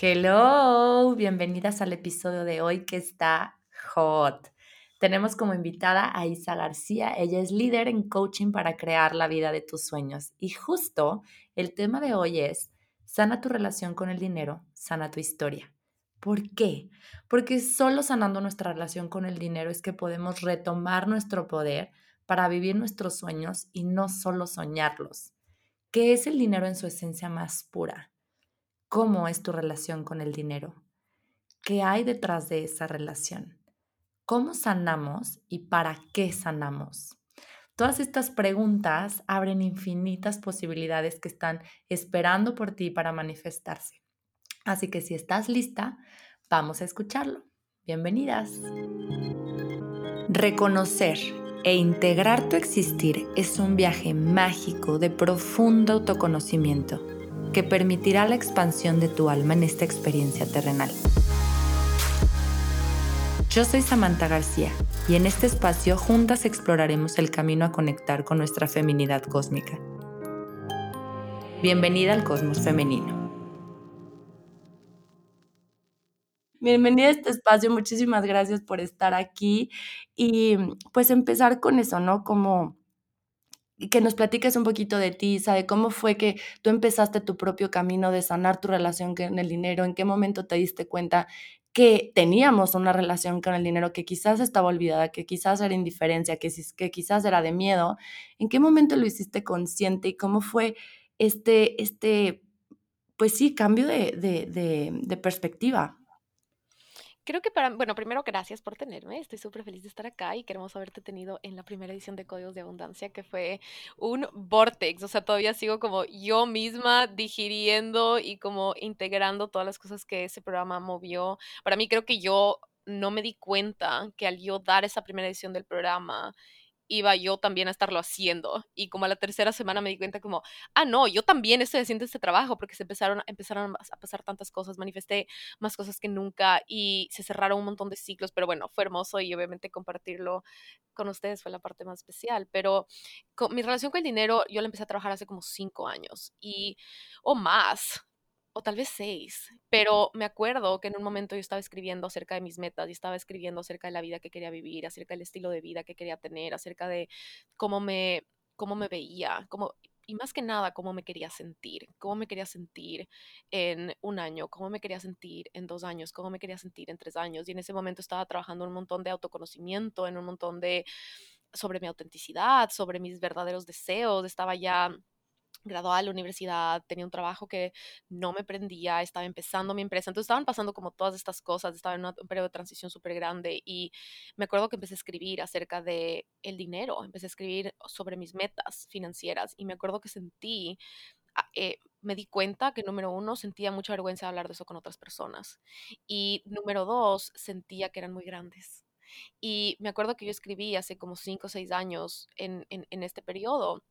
Hello, bienvenidas al episodio de hoy que está hot. Tenemos como invitada a Isa García. Ella es líder en coaching para crear la vida de tus sueños. Y justo el tema de hoy es, sana tu relación con el dinero, sana tu historia. ¿Por qué? Porque solo sanando nuestra relación con el dinero es que podemos retomar nuestro poder para vivir nuestros sueños y no solo soñarlos. ¿Qué es el dinero en su esencia más pura? ¿Cómo es tu relación con el dinero? ¿Qué hay detrás de esa relación? ¿Cómo sanamos y para qué sanamos? Todas estas preguntas abren infinitas posibilidades que están esperando por ti para manifestarse. Así que si estás lista, vamos a escucharlo. Bienvenidas. Reconocer e integrar tu existir es un viaje mágico de profundo autoconocimiento que permitirá la expansión de tu alma en esta experiencia terrenal. Yo soy Samantha García y en este espacio juntas exploraremos el camino a conectar con nuestra feminidad cósmica. Bienvenida al cosmos femenino. Bienvenida a este espacio, muchísimas gracias por estar aquí y pues empezar con eso, ¿no? Como que nos platiques un poquito de ti, de cómo fue que tú empezaste tu propio camino de sanar tu relación con el dinero, en qué momento te diste cuenta que teníamos una relación con el dinero que quizás estaba olvidada, que quizás era indiferencia, que, que quizás era de miedo, en qué momento lo hiciste consciente y cómo fue este, este pues sí, cambio de, de, de perspectiva. Creo que para, bueno, primero gracias por tenerme, estoy súper feliz de estar acá y queremos haberte tenido en la primera edición de Códigos de Abundancia, que fue un vortex, o sea, todavía sigo como yo misma digiriendo y como integrando todas las cosas que ese programa movió. Para mí creo que yo no me di cuenta que al yo dar esa primera edición del programa, iba yo también a estarlo haciendo. Y como a la tercera semana me di cuenta como, ah, no, yo también estoy haciendo este trabajo porque se empezaron, empezaron a pasar tantas cosas, manifesté más cosas que nunca y se cerraron un montón de ciclos, pero bueno, fue hermoso y obviamente compartirlo con ustedes fue la parte más especial. Pero con, mi relación con el dinero, yo la empecé a trabajar hace como cinco años y, o más, o tal vez seis, pero me acuerdo que en un momento yo estaba escribiendo acerca de mis metas y estaba escribiendo acerca de la vida que quería vivir, acerca del estilo de vida que quería tener, acerca de cómo me, cómo me veía, cómo, y más que nada cómo me quería sentir, cómo me quería sentir en un año, cómo me quería sentir en dos años, cómo me quería sentir en tres años. Y en ese momento estaba trabajando un montón de autoconocimiento, en un montón de sobre mi autenticidad, sobre mis verdaderos deseos, estaba ya graduada de la universidad, tenía un trabajo que no me prendía, estaba empezando mi empresa, entonces estaban pasando como todas estas cosas, estaba en un periodo de transición súper grande y me acuerdo que empecé a escribir acerca de el dinero, empecé a escribir sobre mis metas financieras y me acuerdo que sentí, ah, eh, me di cuenta que número uno, sentía mucha vergüenza de hablar de eso con otras personas y número dos, sentía que eran muy grandes. Y me acuerdo que yo escribí hace como cinco o seis años en, en, en este periodo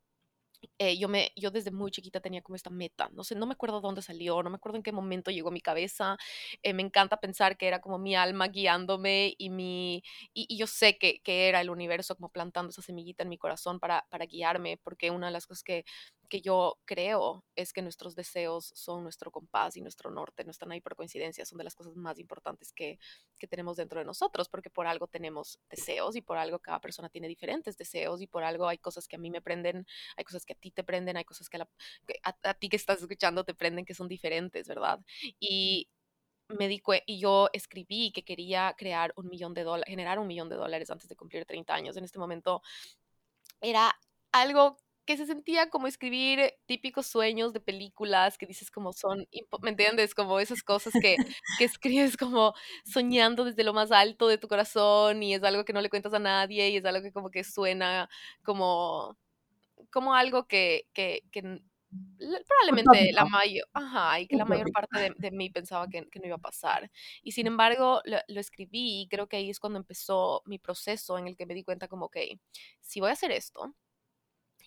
eh, yo, me, yo desde muy chiquita tenía como esta meta, no sé, no me acuerdo dónde salió, no me acuerdo en qué momento llegó mi cabeza, eh, me encanta pensar que era como mi alma guiándome y, mi, y, yo sé que, que, era el universo como plantando esa semillita en mi corazón para, para guiarme, porque una de las cosas que, que yo creo es que nuestros deseos son nuestro compás y nuestro norte, no están ahí por coincidencia, son de las cosas más importantes que, que tenemos dentro de nosotros, porque por algo tenemos deseos y por algo cada persona tiene diferentes deseos y por algo hay cosas que a mí me prenden, hay cosas que a ti te prenden, hay cosas que, a, ti que estás escuchando te prenden que son diferentes, ¿verdad? Y me di y yo escribí que quería crear un millón de dólares, generar un millón de dólares antes de cumplir 30 años. En este momento era algo que se sentía como escribir típicos sueños de películas que dices como son, ¿me entiendes? Como esas cosas que, que escribes como soñando desde lo más alto de tu corazón y es algo que no le cuentas a nadie y es algo que como que suena como como algo que, que, que probablemente la mayor, ajá, y que la mayor parte de, mí pensaba que, que, no iba a pasar. Y sin embargo, lo, lo, escribí y creo que ahí es cuando empezó mi proceso en el que me di cuenta como, ok, si voy a hacer esto,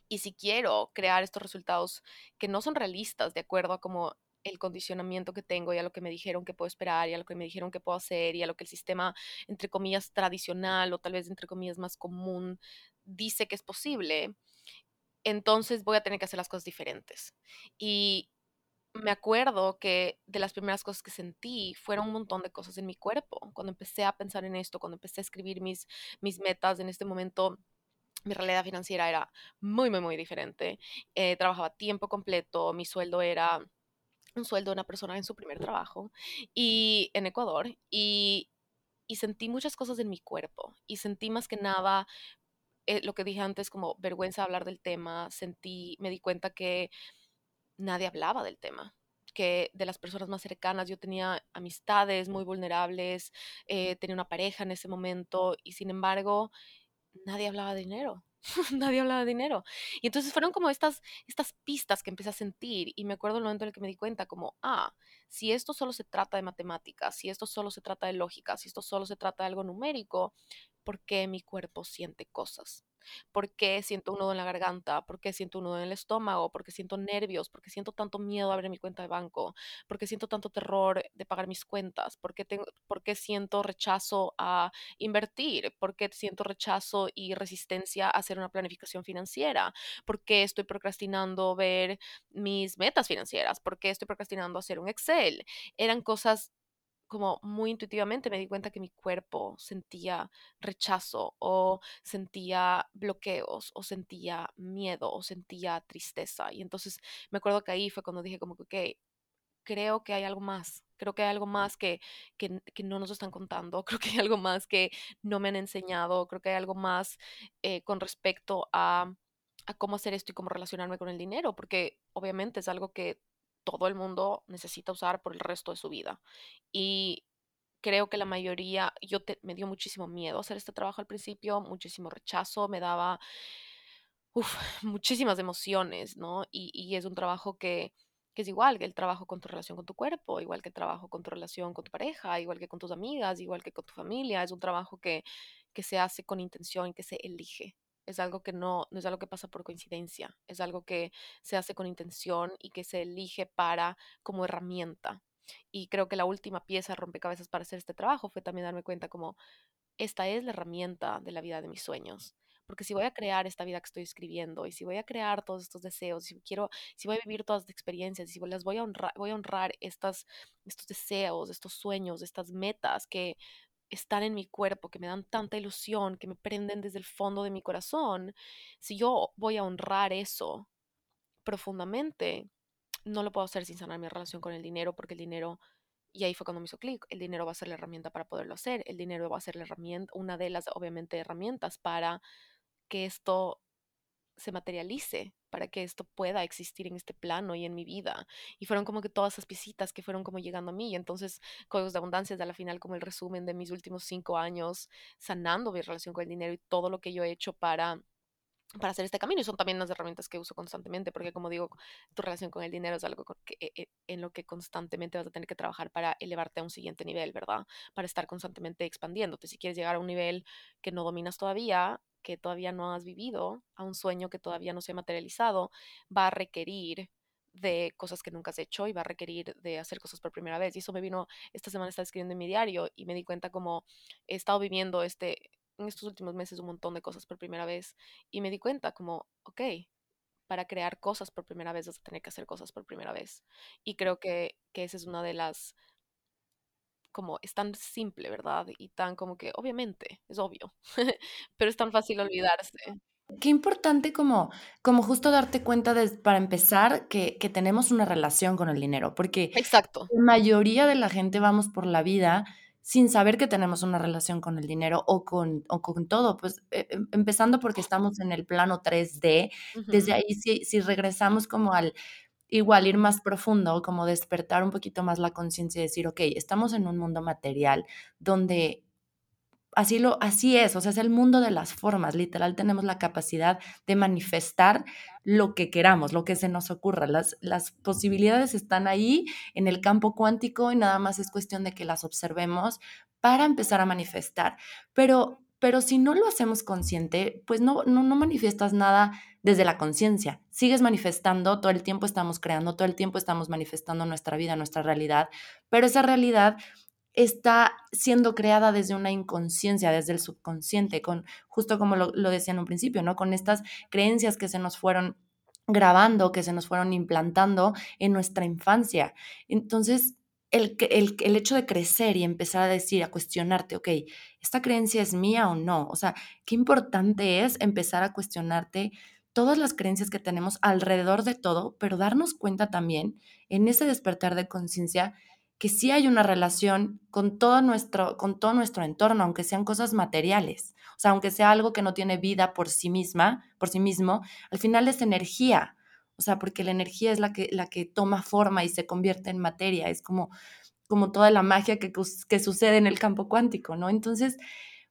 y si quiero crear estos resultados que no son realistas de acuerdo a como el condicionamiento que tengo y a lo que me dijeron que puedo esperar y a lo que me dijeron que puedo hacer y a lo que el sistema, entre comillas, tradicional o tal vez entre comillas más común dice que es posible, entonces voy a tener que hacer las cosas diferentes. Y me acuerdo que de las primeras cosas que sentí fueron un montón de cosas en mi cuerpo. Cuando empecé a pensar en esto, cuando empecé a escribir mis, mis metas en este momento, mi realidad financiera era muy, muy, muy diferente. Eh, trabajaba tiempo completo, mi sueldo era un sueldo de una persona en su primer trabajo y en Ecuador y, y sentí muchas cosas en mi cuerpo y sentí más que nada eh, lo que dije antes como vergüenza de hablar del tema, sentí, me di cuenta que nadie hablaba del tema que de las personas más cercanas yo tenía amistades muy vulnerables, eh, tenía una pareja en ese momento y sin embargo nadie hablaba de dinero. nadie hablaba de dinero. Y entonces fueron como estas, estas pistas que empecé a sentir y me acuerdo el momento en el que me di cuenta como, ah, si esto solo se trata de matemáticas, si esto solo se trata de lógica, si esto solo se trata de algo numérico, ¿por qué mi cuerpo siente cosas? ¿Por qué siento un nudo en la garganta? ¿Por qué siento un nudo en el estómago? ¿Por qué siento nervios? ¿Por qué siento tanto miedo a abrir mi cuenta de banco? ¿Por qué siento tanto terror de pagar mis cuentas? ¿Por qué, tengo, por qué siento rechazo a invertir? ¿Por qué siento rechazo y resistencia a hacer una planificación financiera? ¿Por qué estoy procrastinando ver mis metas financieras? ¿Por qué estoy procrastinando hacer un Excel? Eran cosas como muy intuitivamente me di cuenta que mi cuerpo sentía rechazo o sentía bloqueos o sentía miedo o sentía tristeza. Y entonces me acuerdo que ahí fue cuando dije como que, ok, creo que hay algo más, creo que hay algo más que, que, que no nos están contando, creo que hay algo más que no me han enseñado, creo que hay algo más eh, con respecto a, a cómo hacer esto y cómo relacionarme con el dinero, porque obviamente es algo que todo el mundo necesita usar por el resto de su vida. Y creo que la mayoría, yo me dio muchísimo miedo hacer este trabajo al principio, muchísimo rechazo, me daba muchísimas emociones, ¿no? Y, y es un trabajo que, que es igual que el trabajo con tu relación con tu cuerpo, igual que el trabajo con tu relación con tu pareja, igual que con tus amigas, igual que con tu familia. Es un trabajo que, que se hace con intención, que se elige es algo que no, no es algo que pasa por coincidencia, es algo que se hace con intención y que se elige para como herramienta. Y creo que la última pieza rompecabezas para hacer este trabajo fue también darme cuenta como esta es la herramienta de la vida de mis sueños. Porque si voy a crear esta vida que estoy escribiendo y si voy a crear todos estos deseos, si quiero, si voy a vivir todas estas experiencias, si las voy a honrar, voy a honrar estas, estos deseos, estos sueños, estas metas que están en mi cuerpo, que me dan tanta ilusión, que me prenden desde el fondo de mi corazón, si yo voy a honrar eso profundamente, no lo puedo hacer sin sanar mi relación con el dinero, porque el dinero, y ahí fue cuando me hizo clic, el dinero va a ser la herramienta para poderlo hacer, el dinero va a ser la herramienta, una de las, obviamente, herramientas para que esto se materialice para que esto pueda existir en este plano y en mi vida. Y fueron como que todas esas visitas que fueron como llegando a mí. Y entonces, Códigos de Abundancia es a la final como el resumen de mis últimos cinco años sanando mi relación con el dinero y todo lo que yo he hecho para para hacer este camino y son también las herramientas que uso constantemente porque como digo tu relación con el dinero es algo que, eh, eh, en lo que constantemente vas a tener que trabajar para elevarte a un siguiente nivel verdad para estar constantemente expandiéndote si quieres llegar a un nivel que no dominas todavía que todavía no has vivido, a un sueño que todavía no se ha materializado, va a requerir de cosas que nunca has hecho y va a requerir de hacer cosas por primera vez. Y eso me vino, esta semana estaba escribiendo en mi diario y me di cuenta como he estado viviendo este, en estos últimos meses un montón de cosas por primera vez y me di cuenta como, ok, para crear cosas por primera vez vas a tener que hacer cosas por primera vez. Y creo que, que esa es una de las como es tan simple, ¿verdad? Y tan como que, obviamente, es obvio, pero es tan fácil olvidarse. Qué importante como, como justo darte cuenta de, para empezar que, que tenemos una relación con el dinero, porque Exacto. la mayoría de la gente vamos por la vida sin saber que tenemos una relación con el dinero o con, o con todo, pues eh, em, empezando porque estamos en el plano 3D, desde ahí si, si regresamos como al igual ir más profundo, como despertar un poquito más la conciencia y decir, ok, estamos en un mundo material donde así, lo, así es, o sea, es el mundo de las formas, literal tenemos la capacidad de manifestar lo que queramos, lo que se nos ocurra, las, las posibilidades están ahí en el campo cuántico y nada más es cuestión de que las observemos para empezar a manifestar, pero pero si no lo hacemos consciente, pues no, no, no manifiestas nada desde la conciencia. Sigues manifestando, todo el tiempo estamos creando, todo el tiempo estamos manifestando nuestra vida, nuestra realidad, pero esa realidad está siendo creada desde una inconsciencia, desde el subconsciente, con justo como lo, lo decía en un principio, ¿no? Con estas creencias que se nos fueron grabando, que se nos fueron implantando en nuestra infancia. Entonces, el, el, el, hecho de crecer y empezar a decir, a cuestionarte, ok, ¿esta creencia es mía o no? O sea, qué importante es empezar a cuestionarte todas las creencias que tenemos alrededor de todo, pero darnos cuenta también en ese despertar de conciencia que sí hay una relación con todo, nuestro, con todo nuestro entorno, aunque sean cosas materiales. O sea, aunque sea algo que no tiene vida por sí misma, por sí mismo, al final es energía. O sea, porque la energía es la que, la que toma forma y se convierte en materia. Es como, como toda la magia que, que sucede en el campo cuántico, ¿no? Entonces,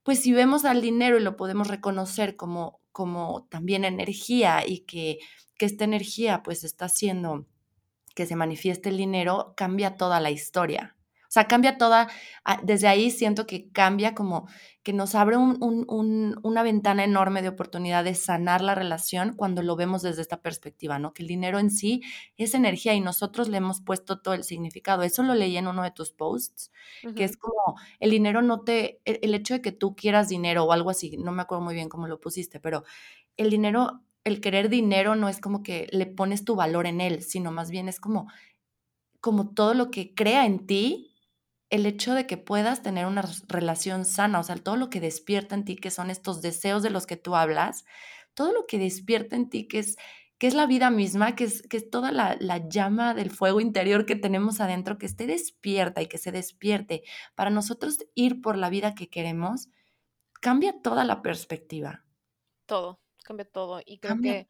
pues si vemos al dinero y lo podemos reconocer como, como también energía y que, que esta energía pues está haciendo que se manifieste el dinero, cambia toda la historia. O sea, cambia toda, ah, desde ahí siento que cambia como que nos abre una ventana enorme de oportunidad de sanar la relación cuando lo vemos desde esta perspectiva, ¿no? Que el dinero en sí es energía y nosotros le hemos puesto todo el significado. Eso lo leí en uno de tus posts, que es como el dinero no te, el, el hecho de que tú quieras dinero o algo así, no me acuerdo muy bien cómo lo pusiste, pero el dinero el querer dinero no es como que le pones tu valor en él, sino más bien es como, como todo lo que crea en ti el hecho de que puedas tener una relación sana, o sea, todo lo que despierta en ti, que son estos deseos de los que tú hablas, todo lo que despierta en ti, que es, que es la vida misma, que es, que es toda la, la llama del fuego interior que tenemos adentro, que esté despierta y que se despierte para nosotros ir por la vida que queremos, cambia toda la perspectiva. Todo, cambia todo. Y creo que,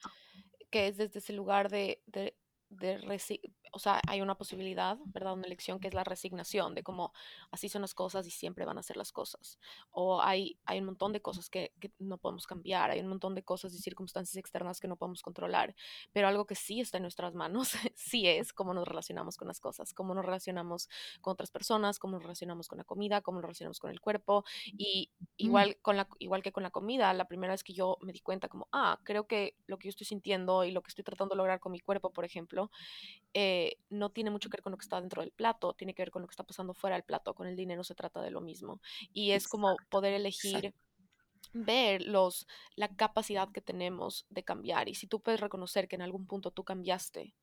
que es desde ese lugar de, de, de o sea, hay una posibilidad, ¿verdad? Una elección que es la resignación, de cómo así son las cosas y siempre van a ser las cosas. O hay, hay un montón de cosas que, que, no podemos cambiar, hay un montón de cosas y circunstancias externas que no podemos controlar, pero algo que sí está en nuestras manos, sí es cómo nos relacionamos con las cosas, cómo nos relacionamos con otras personas, cómo nos relacionamos con la comida, cómo nos relacionamos con el cuerpo. Y mm. igual, con la, igual que con la comida, la primera vez que yo me di cuenta como, ah, creo que lo que yo estoy sintiendo y lo que estoy tratando de lograr con mi cuerpo, por ejemplo, eh, no tiene mucho que ver con lo que está dentro del plato, tiene que ver con lo que está pasando fuera del plato. Con el dinero se trata de lo mismo. Y es como poder elegir. ver los, la capacidad que tenemos de cambiar. Y si tú puedes reconocer que en algún punto tú cambiaste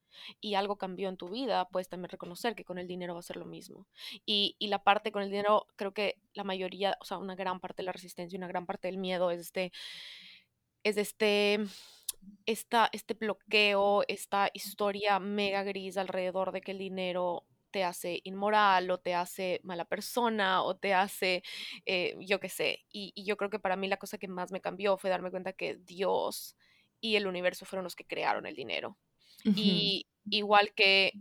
y algo cambió en tu vida, puedes también reconocer que con el dinero va a ser lo mismo. Y, y, la parte con el dinero, creo que la mayoría, o sea, una gran parte de la resistencia y una gran parte del miedo es este, es este esta, este bloqueo, esta historia mega gris alrededor de que el dinero te hace inmoral o te hace mala persona o te hace, eh, yo qué sé. Y, y, yo creo que para mí la cosa que más me cambió fue darme cuenta que Dios y el universo fueron los que crearon el dinero. Uh -huh. Y igual que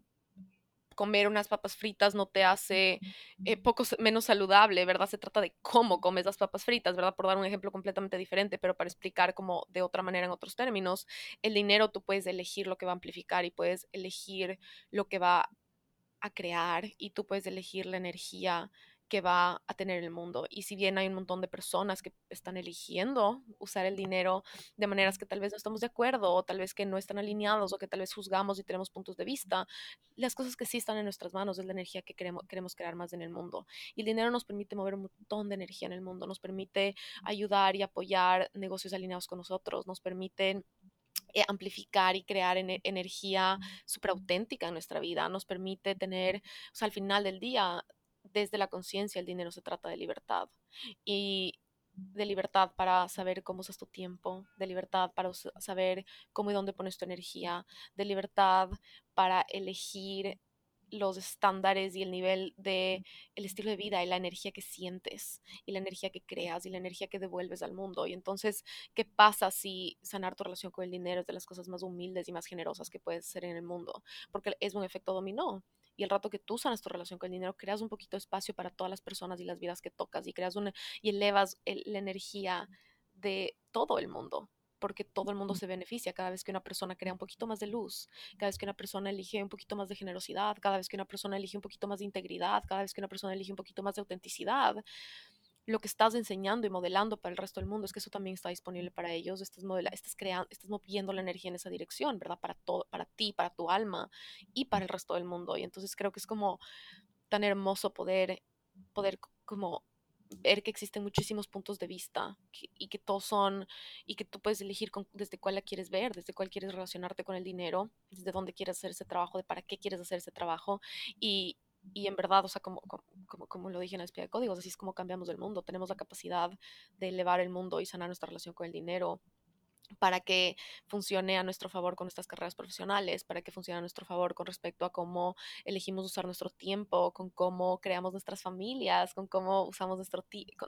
comer unas papas fritas no te hace eh, poco menos saludable, ¿verdad? Se trata de cómo comes las papas fritas, ¿verdad? Por dar un ejemplo completamente diferente, pero para explicar como de otra manera en otros términos, el dinero tú puedes elegir lo que va a amplificar y puedes elegir lo que va a crear y tú puedes elegir la energía que va a tener el mundo. Y si bien hay un montón de personas que están eligiendo usar el dinero de maneras que tal vez no estamos de acuerdo o tal vez que no están alineados o que tal vez juzgamos y tenemos puntos de vista, las cosas que sí están en nuestras manos es la energía que queremos, queremos crear más en el mundo. Y el dinero nos permite mover un montón de energía en el mundo, nos permite ayudar y apoyar negocios alineados con nosotros, nos permite eh, amplificar y crear en energía súper auténtica en nuestra vida, nos permite tener, o sea, al final del día, desde la conciencia el dinero se trata de libertad y de libertad para saber cómo usas tu tiempo, de libertad para saber cómo y dónde pones tu energía, de libertad para elegir los estándares y el nivel de el estilo de vida y la energía que sientes y la energía que creas y la energía que devuelves al mundo. Y entonces, ¿qué pasa si sanar tu relación con el dinero es de las cosas más humildes y más generosas que puedes ser en el mundo? Porque es un efecto dominó y el rato que tú sanas tu relación con el dinero, creas un poquito de espacio para todas las personas y las vidas que tocas y creas una y elevas el, la energía de todo el mundo porque todo el mundo se beneficia. Cada vez que una persona crea un poquito más de luz, cada vez que una persona elige un poquito más de generosidad, cada vez que una persona elige un poquito más de integridad, cada vez que una persona elige un poquito más de autenticidad lo que estás enseñando y modelando para el resto del mundo es que eso también está disponible para ellos, estás, modela estás creando, estás moviendo la energía en esa dirección, ¿verdad? Para todo, para ti, para tu alma y para el resto del mundo. Y entonces creo que es como tan hermoso poder, poder como ver que existen muchísimos puntos de vista y que todos son, y que tú puedes elegir desde cuál la quieres ver, desde cuál quieres relacionarte con el dinero, desde dónde quieres hacer ese trabajo, de para qué quieres hacer ese trabajo. Y, y en verdad, o sea, como, como, como lo dije en la espía de códigos, así es como cambiamos el mundo. Tenemos la capacidad de elevar el mundo y sanar nuestra relación con el dinero para que funcione a nuestro favor con nuestras carreras profesionales, para que funcione a nuestro favor con respecto a cómo elegimos usar nuestro tiempo, con cómo creamos nuestras familias, con cómo usamos nuestro tiempo,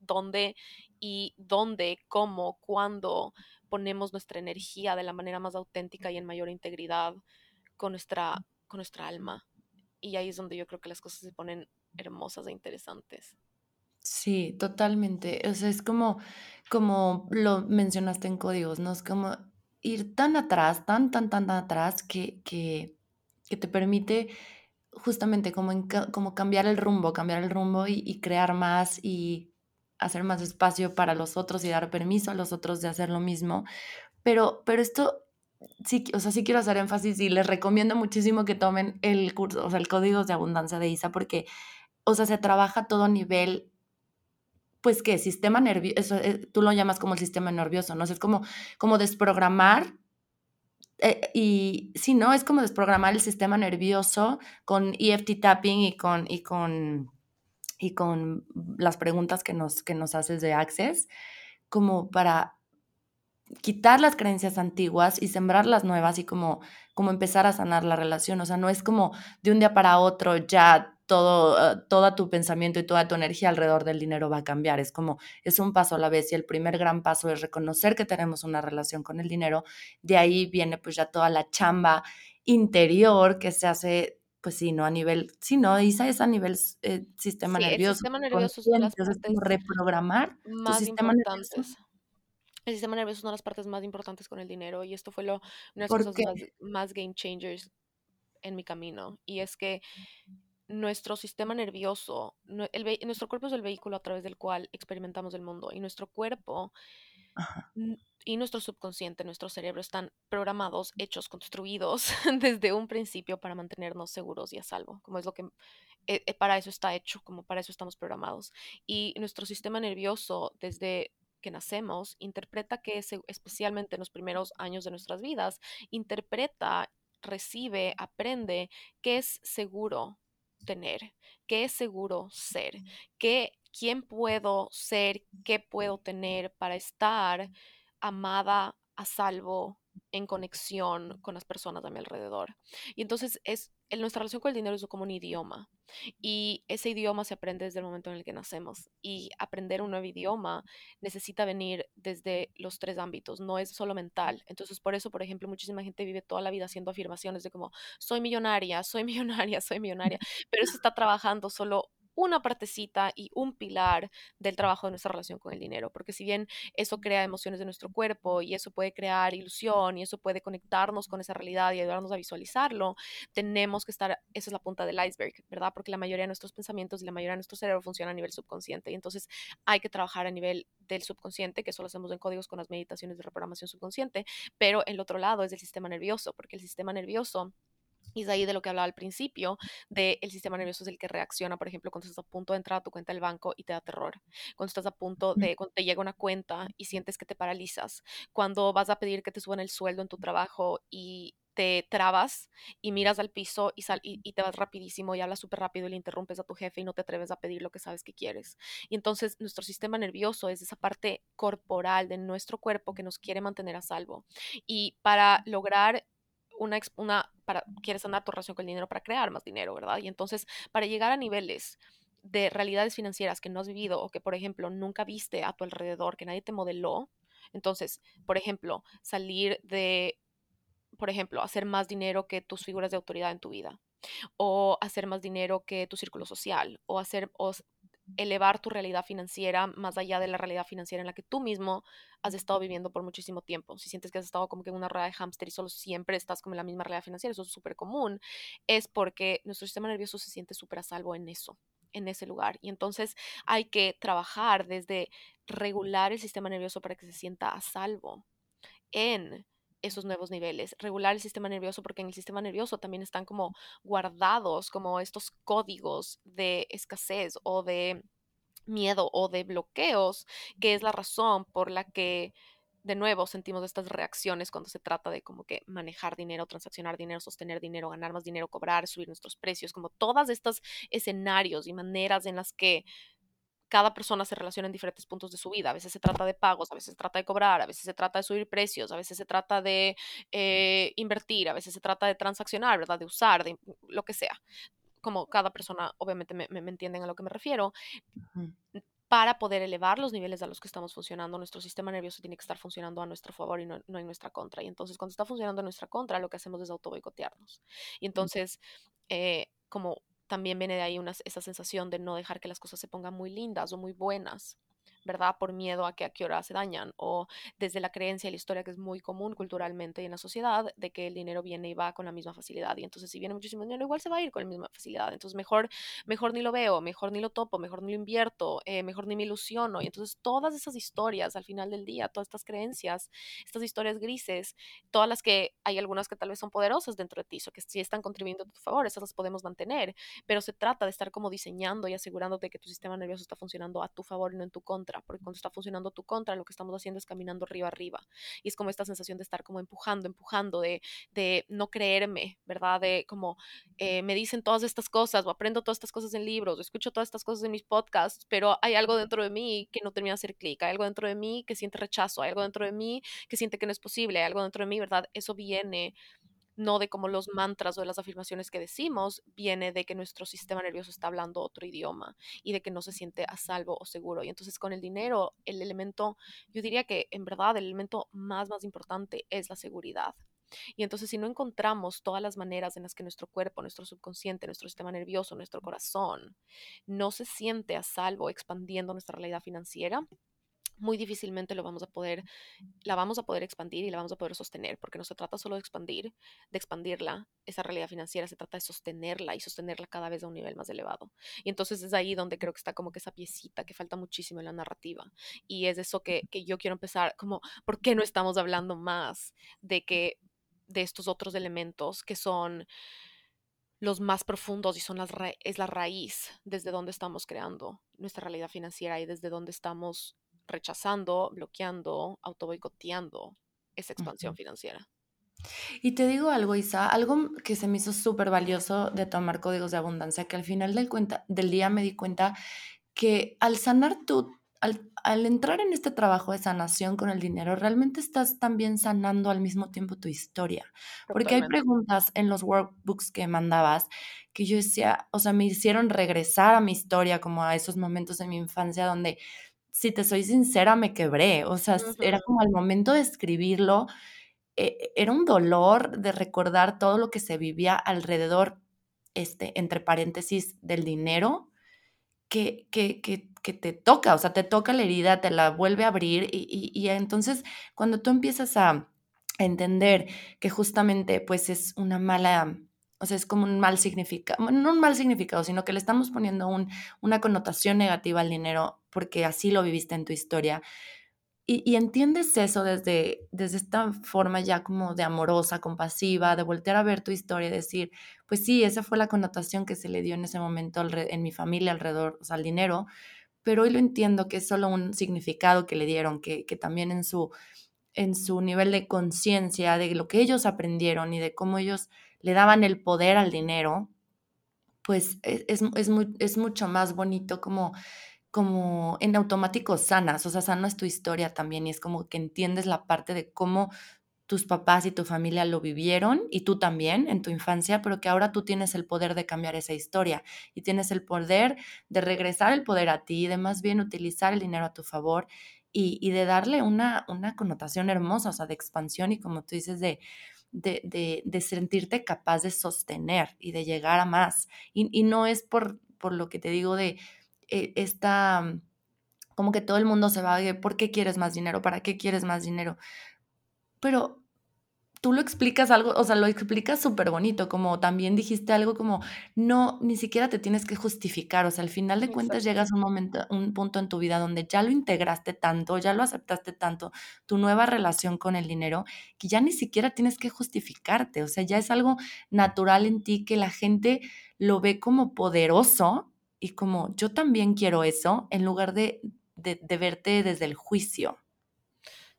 dónde y dónde, cómo, cuándo ponemos nuestra energía de la manera más auténtica y en mayor integridad con nuestra, con nuestra alma. Y ahí es donde yo creo que las cosas se ponen hermosas e interesantes. Sí, totalmente. O sea, es como, como lo mencionaste en códigos, ¿no? Es como ir tan atrás, tan, tan, tan, atrás que, que, que te permite justamente como, como cambiar el rumbo, cambiar el rumbo y, y, crear más y hacer más espacio para los otros y dar permiso a los otros de hacer lo mismo. Pero, pero esto, sí, o sea, sí quiero hacer énfasis y les recomiendo muchísimo que tomen el curso, o sea, el Códigos de Abundancia de ISA porque, o sea, se trabaja a todo nivel pues que sistema nervioso, eh, tú lo llamas como el sistema nervioso, ¿no? es como, como desprogramar eh, y sí, ¿no? Es como desprogramar el sistema nervioso con EFT tapping y con, y con, y con las preguntas que nos, que nos haces de Access, como para quitar las creencias antiguas y sembrar las nuevas y como, como empezar a sanar la relación. O sea, no es como de un día para otro ya todo, uh, todo tu pensamiento y toda tu energía alrededor del dinero va a cambiar. Es como, es un paso a la vez y el primer gran paso es reconocer que tenemos una relación con el dinero. De ahí viene pues ya toda la chamba interior que se hace pues sí, no a nivel, sí, no, Isa es a nivel eh, sistema nervioso. El sistema nervioso es las como reprogramar más tu sistema nervioso. El sistema nervioso es una de las partes más importantes con el dinero y esto fue lo, una de las cosas más, más, game changers en mi camino. Y es que nuestro sistema nervioso, nuestro cuerpo es el vehículo a través del cual experimentamos el mundo y nuestro cuerpo y nuestro subconsciente, nuestro cerebro están programados, hechos, construidos desde un principio para mantenernos seguros y a salvo, como es lo que eh, eh, para eso está hecho, como para eso estamos programados. Y nuestro sistema nervioso desde que nacemos interpreta que especialmente en los primeros años de nuestras vidas, interpreta, recibe, aprende que es seguro tener, qué es seguro ser, qué, quién puedo ser, qué puedo tener para estar amada, a salvo, en conexión con las personas a mi alrededor. Y entonces es nuestra relación con el dinero es como un idioma y ese idioma se aprende desde el momento en el que nacemos y aprender un nuevo idioma necesita venir desde los tres ámbitos, no es solo mental. Entonces por eso, por ejemplo, muchísima gente vive toda la vida haciendo afirmaciones de como soy millonaria, soy millonaria, soy millonaria, pero eso está trabajando solo una partecita y un pilar del trabajo de nuestra relación con el dinero, porque si bien eso crea emociones de nuestro cuerpo y eso puede crear ilusión y eso puede conectarnos con esa realidad y ayudarnos a visualizarlo, tenemos que estar, esa es la punta del iceberg, ¿verdad? Porque la mayoría de nuestros pensamientos y la mayoría de nuestro cerebro funciona a nivel subconsciente y entonces hay que trabajar a nivel del subconsciente, que eso lo hacemos en códigos con las meditaciones de reprogramación subconsciente, pero el otro lado es el sistema nervioso, porque el sistema nervioso y es ahí de lo que hablaba al principio, del el sistema nervioso es el que reacciona, por ejemplo, cuando estás a punto de entrar a tu cuenta del banco y te da terror. Cuando estás a punto de, cuando te llega una cuenta y sientes que te paralizas. Cuando vas a pedir que te suban el sueldo en tu trabajo y te trabas y miras al piso y, sal, y, te vas rapidísimo y hablas súper rápido y le interrumpes a tu jefe y no te atreves a pedir lo que sabes que quieres. Y entonces nuestro sistema nervioso es esa parte corporal de nuestro cuerpo que nos quiere mantener a salvo. Y para lograr una, una para, quieres andar tu relación con el dinero para crear más dinero, ¿verdad? Y entonces, para llegar a niveles de realidades financieras que no has vivido o que, por ejemplo, nunca viste a tu alrededor, que nadie te modeló, entonces, por ejemplo, salir de, por ejemplo, hacer más dinero que tus figuras de autoridad en tu vida, o hacer más dinero que tu círculo social, o hacer, elevar tu realidad financiera más allá de la realidad financiera en la que tú mismo has estado viviendo por muchísimo tiempo. Si sientes que has estado como que en una rueda de hámster y solo siempre estás como en la misma realidad financiera, eso es súper común, es porque nuestro sistema nervioso se siente súper a salvo en eso en ese lugar. Y entonces hay que trabajar desde regular el sistema nervioso para que se sienta a salvo en esos nuevos niveles, regular el sistema nervioso, porque en el sistema nervioso también están como guardados como estos códigos de escasez o de miedo o de bloqueos, que es la razón por la que de nuevo sentimos estas reacciones cuando se trata de como que manejar dinero, transaccionar dinero, sostener dinero, ganar más dinero, cobrar, subir nuestros precios, como todos estos escenarios y maneras en las que cada persona se relaciona en diferentes puntos de su vida. A veces se trata de pagos, a veces se trata de cobrar, a veces se trata de subir precios, a veces se trata de eh, invertir, a veces se trata de transaccionar, ¿verdad? De usar, de lo que sea. Como cada persona, obviamente, me, entienden a lo que me refiero. Para poder elevar los niveles a los que estamos funcionando, nuestro sistema nervioso tiene que estar funcionando a nuestro favor y no, no en nuestra contra. Y entonces, cuando está funcionando en nuestra contra, lo que hacemos es auto boicotearnos. Y entonces, eh, como también viene de ahí una, esa sensación de no dejar que las cosas se pongan muy lindas o muy buenas. ¿Verdad? Por miedo a que a qué hora se dañan o desde la creencia y la historia que es muy común culturalmente en la sociedad de que el dinero viene y va con la misma facilidad y entonces si viene muchísimo dinero igual se va a ir con la misma facilidad, entonces mejor, mejor ni lo veo, mejor ni lo topo, mejor ni lo invierto, eh, mejor ni me ilusiono y entonces todas esas historias al final del día, todas estas creencias, estas historias grises, todas las que hay algunas que tal vez son poderosas dentro de ti, o que sí están contribuyendo a tu favor, esas las podemos mantener, pero se trata de estar como diseñando y asegurándote que tu sistema nervioso está funcionando a tu favor y no en tu contra porque cuando está funcionando tu contra, lo que estamos haciendo es caminando arriba arriba. Y es como esta sensación de estar como empujando, empujando, de, de no creerme, ¿verdad? De como eh, me dicen todas estas cosas, o aprendo todas estas cosas en libros, o escucho todas estas cosas en mis podcasts, pero hay algo dentro de mí que no termina de hacer clic, hay algo dentro de mí que siente rechazo, hay algo dentro de mí que siente que no es posible, hay algo dentro de mí, ¿verdad? Eso viene no de como los mantras o de las afirmaciones que decimos, viene de que nuestro sistema nervioso está hablando otro idioma y de que no se siente a salvo o seguro. Y entonces con el dinero, el elemento, yo diría que en verdad el elemento más, más importante es la seguridad. Y entonces si no encontramos todas las maneras en las que nuestro cuerpo, nuestro subconsciente, nuestro sistema nervioso, nuestro corazón no se siente a salvo expandiendo nuestra realidad financiera, muy difícilmente lo vamos a poder, la vamos a poder expandir y la vamos a poder sostener, porque no se trata solo de expandir, de expandirla, esa realidad financiera, se trata de sostenerla y sostenerla cada vez a un nivel más elevado. Y entonces es ahí donde creo que está como que esa piecita que falta muchísimo en la narrativa. Y es eso que, que yo quiero empezar, como, ¿por qué no estamos hablando más de que de estos otros elementos que son los más profundos y son las es la raíz desde donde estamos creando nuestra realidad financiera y desde donde estamos rechazando, bloqueando, autoboicoteando esa expansión financiera. Y te digo algo, Isa, algo que se me hizo súper valioso de tomar códigos de abundancia, que al final del, cuenta, del día me di cuenta que al sanar tú, al, al, entrar en este trabajo de sanación con el dinero, realmente estás también sanando al mismo tiempo tu historia. Porque hay preguntas en los workbooks que mandabas que yo decía, o sea, me hicieron regresar a mi historia, como a esos momentos de mi infancia donde si te soy sincera, me quebré. O sea, era como al momento de escribirlo, eh, era un dolor de recordar todo lo que se vivía alrededor, este, entre paréntesis, del dinero, que, que, que, que te toca, o sea, te toca la herida, te la vuelve a abrir y, y, y entonces cuando tú empiezas a entender que justamente pues es una mala, o sea, es como un mal significado, no un mal significado, sino que le estamos poniendo un, una connotación negativa al dinero porque así lo viviste en tu historia. Y, entiendes eso desde, desde esta forma ya como de amorosa, compasiva, de voltear a ver tu historia y decir, pues sí, esa fue la connotación que se le dio en ese momento en mi familia alrededor, o sea, al dinero, pero hoy lo entiendo que es solo un significado que le dieron, que, que también en su, en su nivel de conciencia, de lo que ellos aprendieron y de cómo ellos le daban el poder al dinero, pues es, es, es, muy, es mucho más bonito como como en automático sanas, o sea, sanas tu historia también y es como que entiendes la parte de cómo tus papás y tu familia lo vivieron y tú también en tu infancia, pero que ahora tú tienes el poder de cambiar esa historia y tienes el poder de regresar el poder a ti, de más bien utilizar el dinero a tu favor y, y de darle una, una connotación hermosa, o sea, de expansión y como tú dices, de, de, de, de sentirte capaz de sostener y de llegar a más. Y, y no es por, por lo que te digo de esta, como que todo el mundo se va de, ¿por qué quieres más dinero? ¿Para qué quieres más dinero? Pero tú lo explicas algo, o sea, lo explicas súper bonito, como también dijiste algo como, no, ni siquiera te tienes que justificar, o sea, al final de cuentas llegas a un momento, un punto en tu vida donde ya lo integraste tanto, ya lo aceptaste tanto, tu nueva relación con el dinero, que ya ni siquiera tienes que justificarte, o sea, ya es algo natural en ti que la gente lo ve como poderoso y como yo también quiero eso en lugar de, de, verte desde el juicio.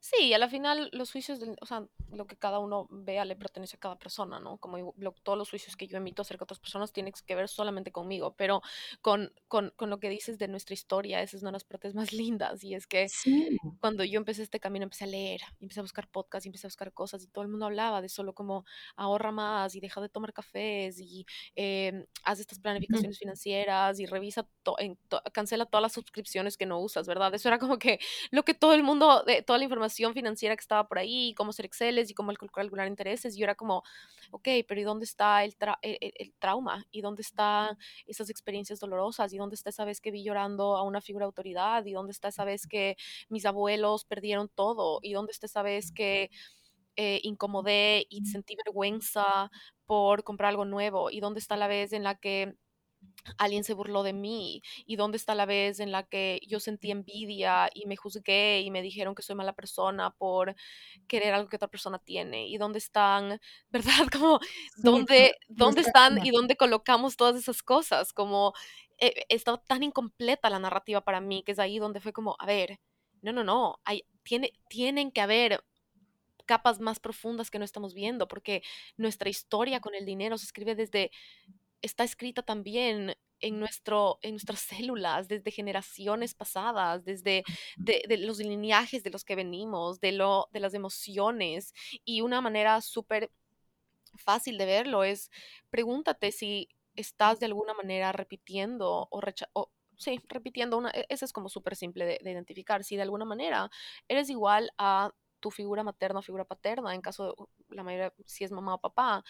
Sí, a la final los juicios, o sea, lo que cada uno vea le pertenece a cada persona, ¿no? Como lo- todos los juicios que yo emito acerca de otras personas tienen que ver solamente conmigo, pero con, con, con lo que dices de nuestra historia, esa es una de las partes más lindas y es que Sí. cuando yo empecé este camino, empecé a leer, y empecé a buscar podcasts, y empecé a buscar cosas, y todo el mundo hablaba de solo como ahorra más, y deja de tomar cafés, y em, haz estas planificaciones financieras, y revisa, to- en to- cancela todas las suscripciones que no usas, ¿verdad? Eso era como que lo que todo el mundo, de, toda la información financiera que estaba por ahí, cómo hacer Exceles, y cómo cal- calcular intereses, y yo era como, ok, pero ¿y dónde está el, tra- el- el trauma? ¿Y dónde están esas experiencias dolorosas? ¿Y dónde está esa vez que vi llorando a una figura de autoridad? ¿Y dónde está esa vez que mis abuelos perdieron todo y dónde está esa vez que eh, incomodé y sentí vergüenza por comprar algo nuevo y dónde está la vez en la que alguien se burló de mí y dónde está la vez en la que yo sentí envidia y me juzgué y me dijeron que soy mala persona por querer algo que otra persona tiene y dónde están, ¿verdad? Como Sí, dónde, dónde están y dónde colocamos todas esas cosas, como eh, estaba tan incompleta la narrativa para mí que es ahí donde fue como, a ver, no, no, no, hay, tiene, tienen que haber capas más profundas que no estamos viendo, porque nuestra historia con el dinero se escribe desde está escrita también en, nuestro, en nuestras células, desde generaciones pasadas, desde de, de los lineajes de los que venimos, de, lo, de las emociones. Y una manera súper fácil de verlo es pregúntate si estás de alguna manera repitiendo o, o sí, repitiendo una, e- eso es como súper simple de, de identificar, si de alguna manera eres igual a tu figura materna o figura paterna, en caso de la mayoría, si es mamá o papá,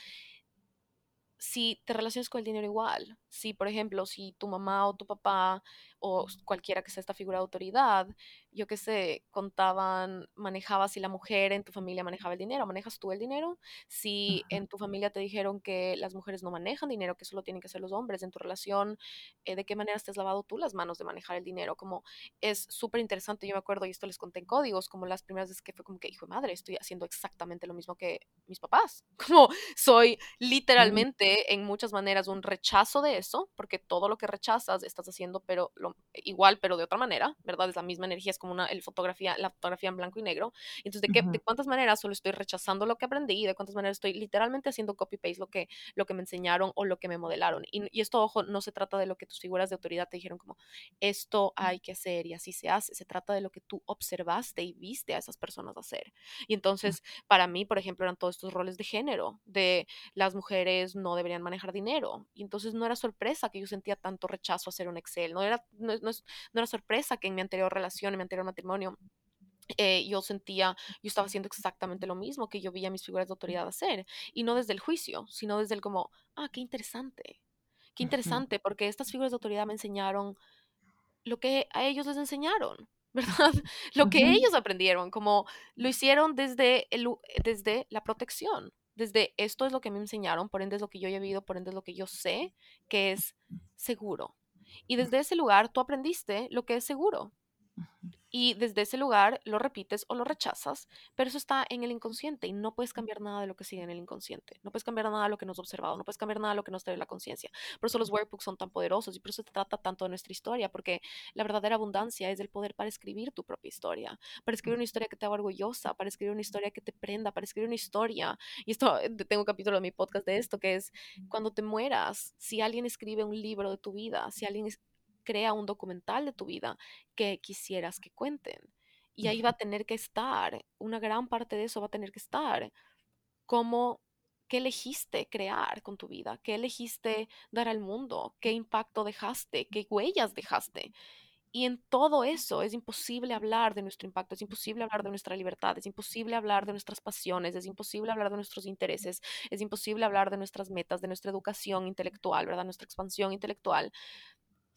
si te relacionas con el dinero igual, si por ejemplo, si tu mamá o tu papá o cualquiera que sea esta figura de autoridad, yo qué sé, contaban, manejabas si la mujer en tu familia manejaba el dinero, manejas tú el dinero, si en tu familia te dijeron que las mujeres no manejan dinero, que solo tienen que ser los hombres, en tu relación, eh, de qué manera te has lavado tú las manos de manejar el dinero, como es súper interesante, yo me acuerdo, y esto les conté en códigos, como las primeras veces que fue como que, hijo de madre, estoy haciendo exactamente lo mismo que mis papás, como soy literalmente en muchas maneras un rechazo de eso, porque todo lo que rechazas estás haciendo, pero lo, igual, pero de otra manera, ¿verdad? Es la misma energía, es como una el fotografía, la fotografía en blanco y negro. Entonces, ¿de, qué, Ujú. de cuántas maneras solo estoy rechazando lo que aprendí de cuántas maneras estoy literalmente haciendo copy-paste lo que, lo que me enseñaron o lo que me modelaron? Y, y esto, ojo, no se trata de lo que tus figuras de autoridad te dijeron como, esto hay que hacer y así se hace. Se trata de lo que tú observaste y viste a esas personas hacer. Y entonces, para mí, por ejemplo, eran todos estos roles de género, de las mujeres no deberían manejar dinero. Y entonces no era sorpresa que yo sentía tanto rechazo a hacer un Excel, no era, no, no no era sorpresa que en mi anterior relación, en mi anterior matrimonio, eh, yo sentía, yo estaba haciendo exactamente lo mismo que yo veía a mis figuras de autoridad hacer. Y no desde el juicio, sino desde el como, ah, qué interesante. Qué interesante, porque estas figuras de autoridad me enseñaron lo que a ellos les enseñaron, ¿verdad? Lo que Ujú. ellos aprendieron, como lo hicieron desde, el, u- desde la protección, desde esto es lo que me enseñaron, por ende es lo que yo he vivido, por ende es lo que yo sé que es seguro. Y desde ese lugar tú aprendiste lo que es seguro. Y desde ese lugar lo repites o lo rechazas, pero eso está en el inconsciente y no puedes cambiar nada de lo que sigue en el inconsciente. No puedes cambiar nada de lo que nos ha observado, no puedes cambiar nada de lo que nos trae la conciencia. Por eso los workbooks son tan poderosos y por eso se trata tanto de nuestra historia, porque la verdadera abundancia es el poder para escribir tu propia historia, para escribir una historia que te haga orgullosa, para escribir una historia que te prenda, para escribir una historia. Y esto, eh, tengo un capítulo de mi podcast de esto, que es cuando te mueras, si alguien escribe un libro de tu vida, si alguien crea un documental de tu vida, que quisieras que cuenten. Y ahí va a tener que estar, una gran parte de eso va a tener que estar, como qué elegiste crear con tu vida, qué elegiste dar al mundo, qué impacto dejaste, qué huellas dejaste. Y en todo eso es imposible hablar de nuestro impacto, es imposible hablar de nuestra libertad, es imposible hablar de nuestras pasiones, es imposible hablar de nuestros intereses, es imposible hablar de nuestras metas, de nuestra educación intelectual, ¿verdad? Nuestra expansión intelectual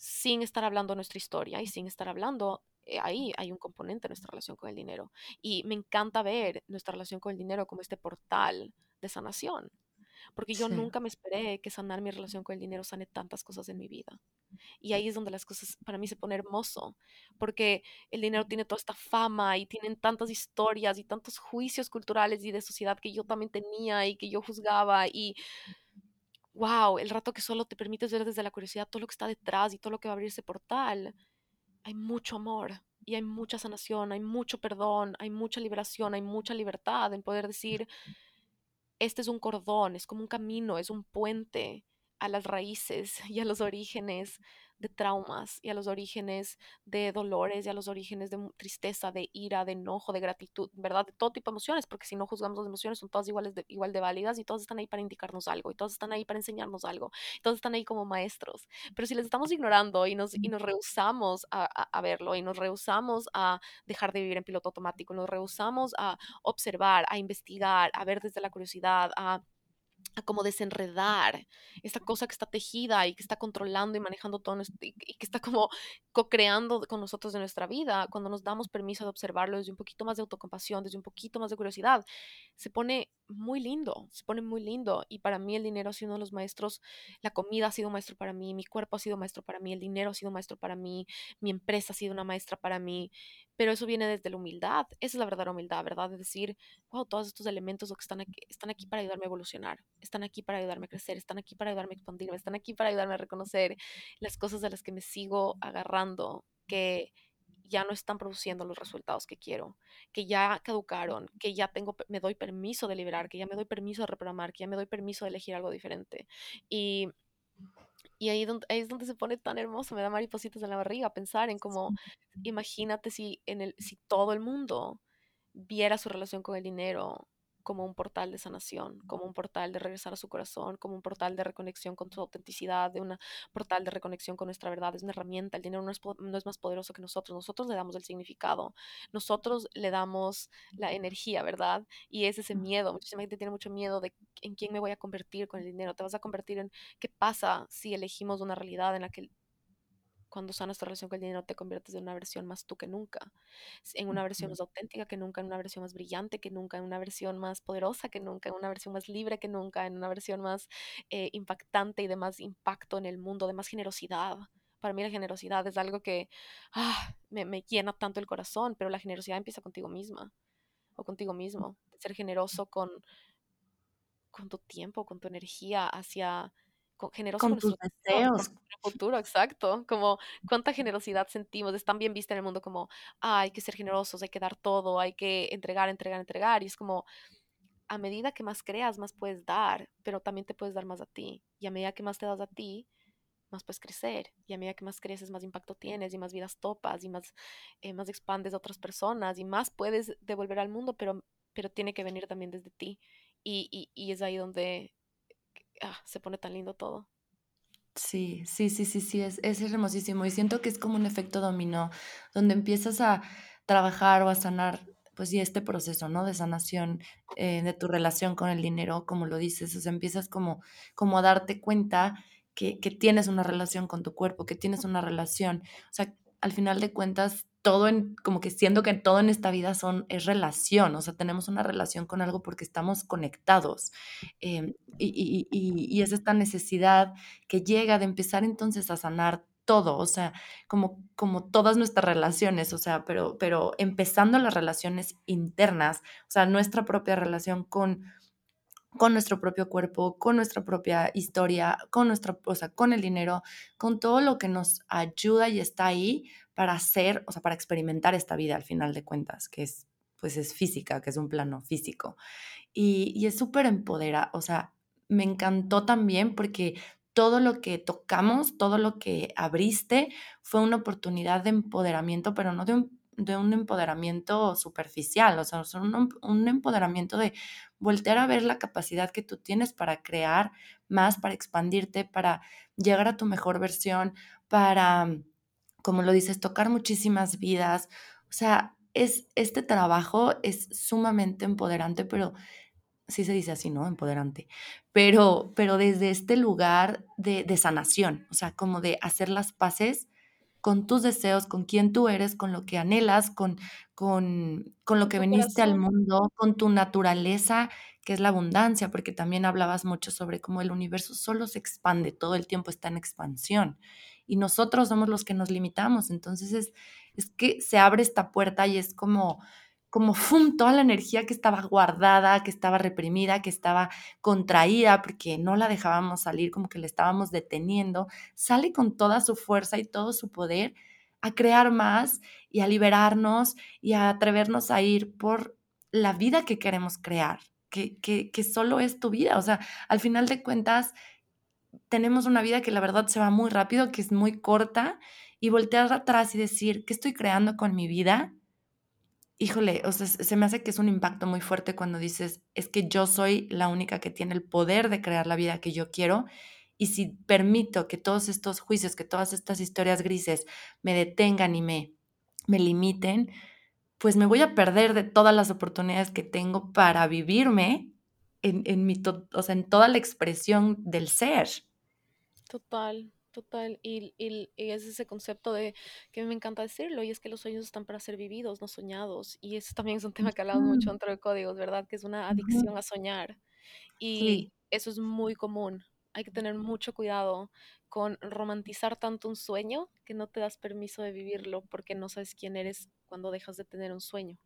sin estar hablando nuestra historia y sin estar hablando, eh, ahí hay un componente de nuestra relación con el dinero. Y me encanta ver nuestra relación con el dinero como este portal de sanación, porque yo Sí. nunca me esperé que sanar mi relación con el dinero sane tantas cosas en mi vida. Y ahí es donde las cosas para mí se pone hermoso, porque el dinero tiene toda esta fama y tienen tantas historias y tantos juicios culturales y de sociedad que yo también tenía y que yo juzgaba y wow, el rato que solo te permites ver desde la curiosidad todo lo que está detrás y todo lo que va a abrir ese portal, hay mucho amor y hay mucha sanación, hay mucho perdón, hay mucha liberación, hay mucha libertad en poder decir, este es un cordón, es como un camino, es un puente a las raíces y a los orígenes de traumas y a los orígenes de dolores y a los orígenes de tristeza, de ira, de enojo, de gratitud, ¿verdad? De todo tipo de emociones, porque si no juzgamos las emociones son todas iguales de, igual de válidas y todas están ahí para indicarnos algo y todas están ahí para enseñarnos algo, todas están ahí como maestros. Pero si les estamos ignorando y nos, y nos rehusamos a, a- a verlo y nos rehusamos a dejar de vivir en piloto automático, nos rehusamos a observar, a investigar, a ver desde la curiosidad, a a como desenredar esta cosa que está tejida y que está controlando y manejando todo y que está como co-creando con nosotros de nuestra vida, cuando nos damos permiso de observarlo desde un poquito más de autocompasión, desde un poquito más de curiosidad, se pone muy lindo, se pone muy lindo. Y para mí el dinero ha sido uno de los maestros, la comida ha sido un maestro para mí, mi cuerpo ha sido maestro para mí, el dinero ha sido maestro para mí, mi empresa ha sido una maestra para mí, pero eso viene desde la humildad, esa es la verdadera humildad, ¿verdad? De decir, wow, todos estos elementos que están aquí, están aquí para ayudarme a evolucionar, están aquí para ayudarme a crecer, están aquí para ayudarme a expandirme, están aquí para ayudarme a reconocer las cosas de las que me sigo agarrando, que ya no están produciendo los resultados que quiero, que ya caducaron, que ya tengo, me doy permiso de liberar, que ya me doy permiso de reprogramar, que ya me doy permiso de elegir algo diferente. Y, y ahí, donde, ahí es donde se pone tan hermoso, me da maripositas en la barriga pensar en cómo, imagínate si, en el, si todo el mundo viera su relación con el dinero como un portal de sanación, como un portal de regresar a su corazón, como un portal de reconexión con su autenticidad, de un portal de reconexión con nuestra verdad. Es una herramienta, el dinero no es, no es más poderoso que nosotros, nosotros le damos el significado, nosotros le damos la energía, ¿verdad? Y es ese miedo, muchísima gente tiene mucho miedo de en quién me voy a convertir con el dinero, te vas a convertir en qué pasa si elegimos una realidad en la que cuando sanas tu relación con el dinero te conviertes en una versión más tú que nunca, en una versión más auténtica que nunca, en una versión más brillante que nunca, en una versión más poderosa que nunca, en una versión más libre que nunca, en una versión más eh, impactante y de más impacto en el mundo, de más generosidad. Para mí la generosidad es algo que ah, me, me llena tanto el corazón, pero la generosidad empieza contigo misma o contigo mismo. Ser generoso con, con tu tiempo, con tu energía hacia con- generoso con Con tus nuestro futuro, con deseos. nuestro futuro, exacto. Como cuánta generosidad sentimos. Es tan bien vista en el mundo como, "Ah, hay que ser generosos, hay que dar todo, hay que entregar, entregar, entregar. Y es como, a medida que más creas, más puedes dar, pero también te puedes dar más a ti. Y a medida que más te das a ti, más puedes crecer. Y a medida que más creces, más impacto tienes y más vidas topas y más, eh, más expandes a otras personas y más puedes devolver al mundo, pero, pero tiene que venir también desde ti. Y, y, y es ahí donde ah, se pone tan lindo todo. Sí, sí, sí, sí, sí, es, es hermosísimo. Y siento que es como un efecto dominó, donde empiezas a trabajar o a sanar, pues sí, este proceso, ¿no? De sanación eh, de tu relación con el dinero, como lo dices, o sea, empiezas como, como a darte cuenta que, que tienes una relación con tu cuerpo, que tienes una relación, o sea, al final de cuentas, todo en, como que siento que todo en esta vida son, es relación, o sea, tenemos una relación con algo porque estamos conectados. em, y, y, y, y es esta necesidad que llega de empezar entonces a sanar todo, o sea, como, como todas nuestras relaciones, o sea, pero, pero empezando las relaciones internas, o sea, nuestra propia relación con, con nuestro propio cuerpo, con nuestra propia historia, con nuestra, o sea, con el dinero, con todo lo que nos ayuda y está ahí para hacer, o sea, para experimentar esta vida al final de cuentas, que es, pues es física, que es un plano físico. Y, y es súper empodera, o sea, me encantó también porque todo lo que tocamos, todo lo que abriste fue una oportunidad de empoderamiento, pero no de un, de un empoderamiento superficial, o sea, un, un empoderamiento de voltear a ver la capacidad que tú tienes para crear más, para expandirte, para llegar a tu mejor versión, para, como lo dices, tocar muchísimas vidas. O sea, es, este trabajo es sumamente empoderante, pero sí se dice así, ¿no? Empoderante, pero, pero desde este lugar de, de sanación, o sea, como de hacer las paces con tus deseos, con quién tú eres, con lo que anhelas, con, con, con lo que viniste al mundo, con tu naturaleza, que es la abundancia, porque también hablabas mucho sobre cómo el universo solo se expande, todo el tiempo está en expansión y nosotros somos los que nos limitamos, entonces es, es que se abre esta puerta y es como como ¡fum! toda la energía que estaba guardada, que estaba reprimida, que estaba contraída porque no la dejábamos salir, como que le estábamos deteniendo, sale con toda su fuerza y todo su poder a crear más y a liberarnos y a atrevernos a ir por la vida que queremos crear, que, que, que solo es tu vida. O sea, al final de cuentas, tenemos una vida que la verdad se va muy rápido, que es muy corta, y voltear atrás y decir, ¿qué estoy creando con mi vida? híjole, o sea, se me hace que es un impacto muy fuerte cuando dices, es que yo soy la única que tiene el poder de crear la vida que yo quiero. Y si permito que todos estos juicios, que todas estas historias grises me detengan y me, me limiten, pues me voy a perder de todas las oportunidades que tengo para vivirme en, en, mi o sea, en toda la expresión del ser. Total, Total, y, y, es ese concepto de que me encanta decirlo, y es que los sueños están para ser vividos, no soñados. Y eso también es un tema que hablamos mucho dentro de códigos, ¿verdad? Que es una adicción a soñar. Y eso es muy común. Hay que tener mucho cuidado con romantizar tanto un sueño que no te das permiso de vivirlo porque no sabes quién eres cuando dejas de tener un sueño.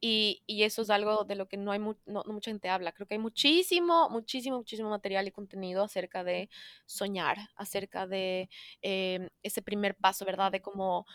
Y, y eso es algo de lo que no hay no, no mucha gente habla. Creo que hay muchísimo, muchísimo, muchísimo material y contenido acerca de soñar, acerca de eh, ese primer paso, ¿verdad? De cómo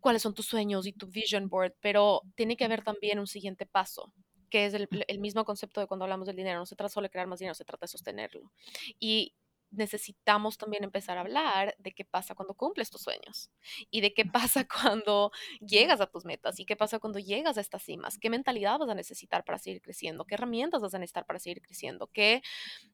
cuáles son tus sueños y tu vision board, pero tiene que haber también un siguiente paso que es el, el, mismo concepto de cuando hablamos del dinero. No se trata solo de crear más dinero, se trata de sostenerlo. Y necesitamos también empezar a hablar de qué pasa cuando cumples tus sueños y de qué pasa cuando llegas a tus metas y qué pasa cuando llegas a estas cimas, qué mentalidad vas a necesitar para seguir creciendo, qué herramientas vas a necesitar para seguir creciendo, qué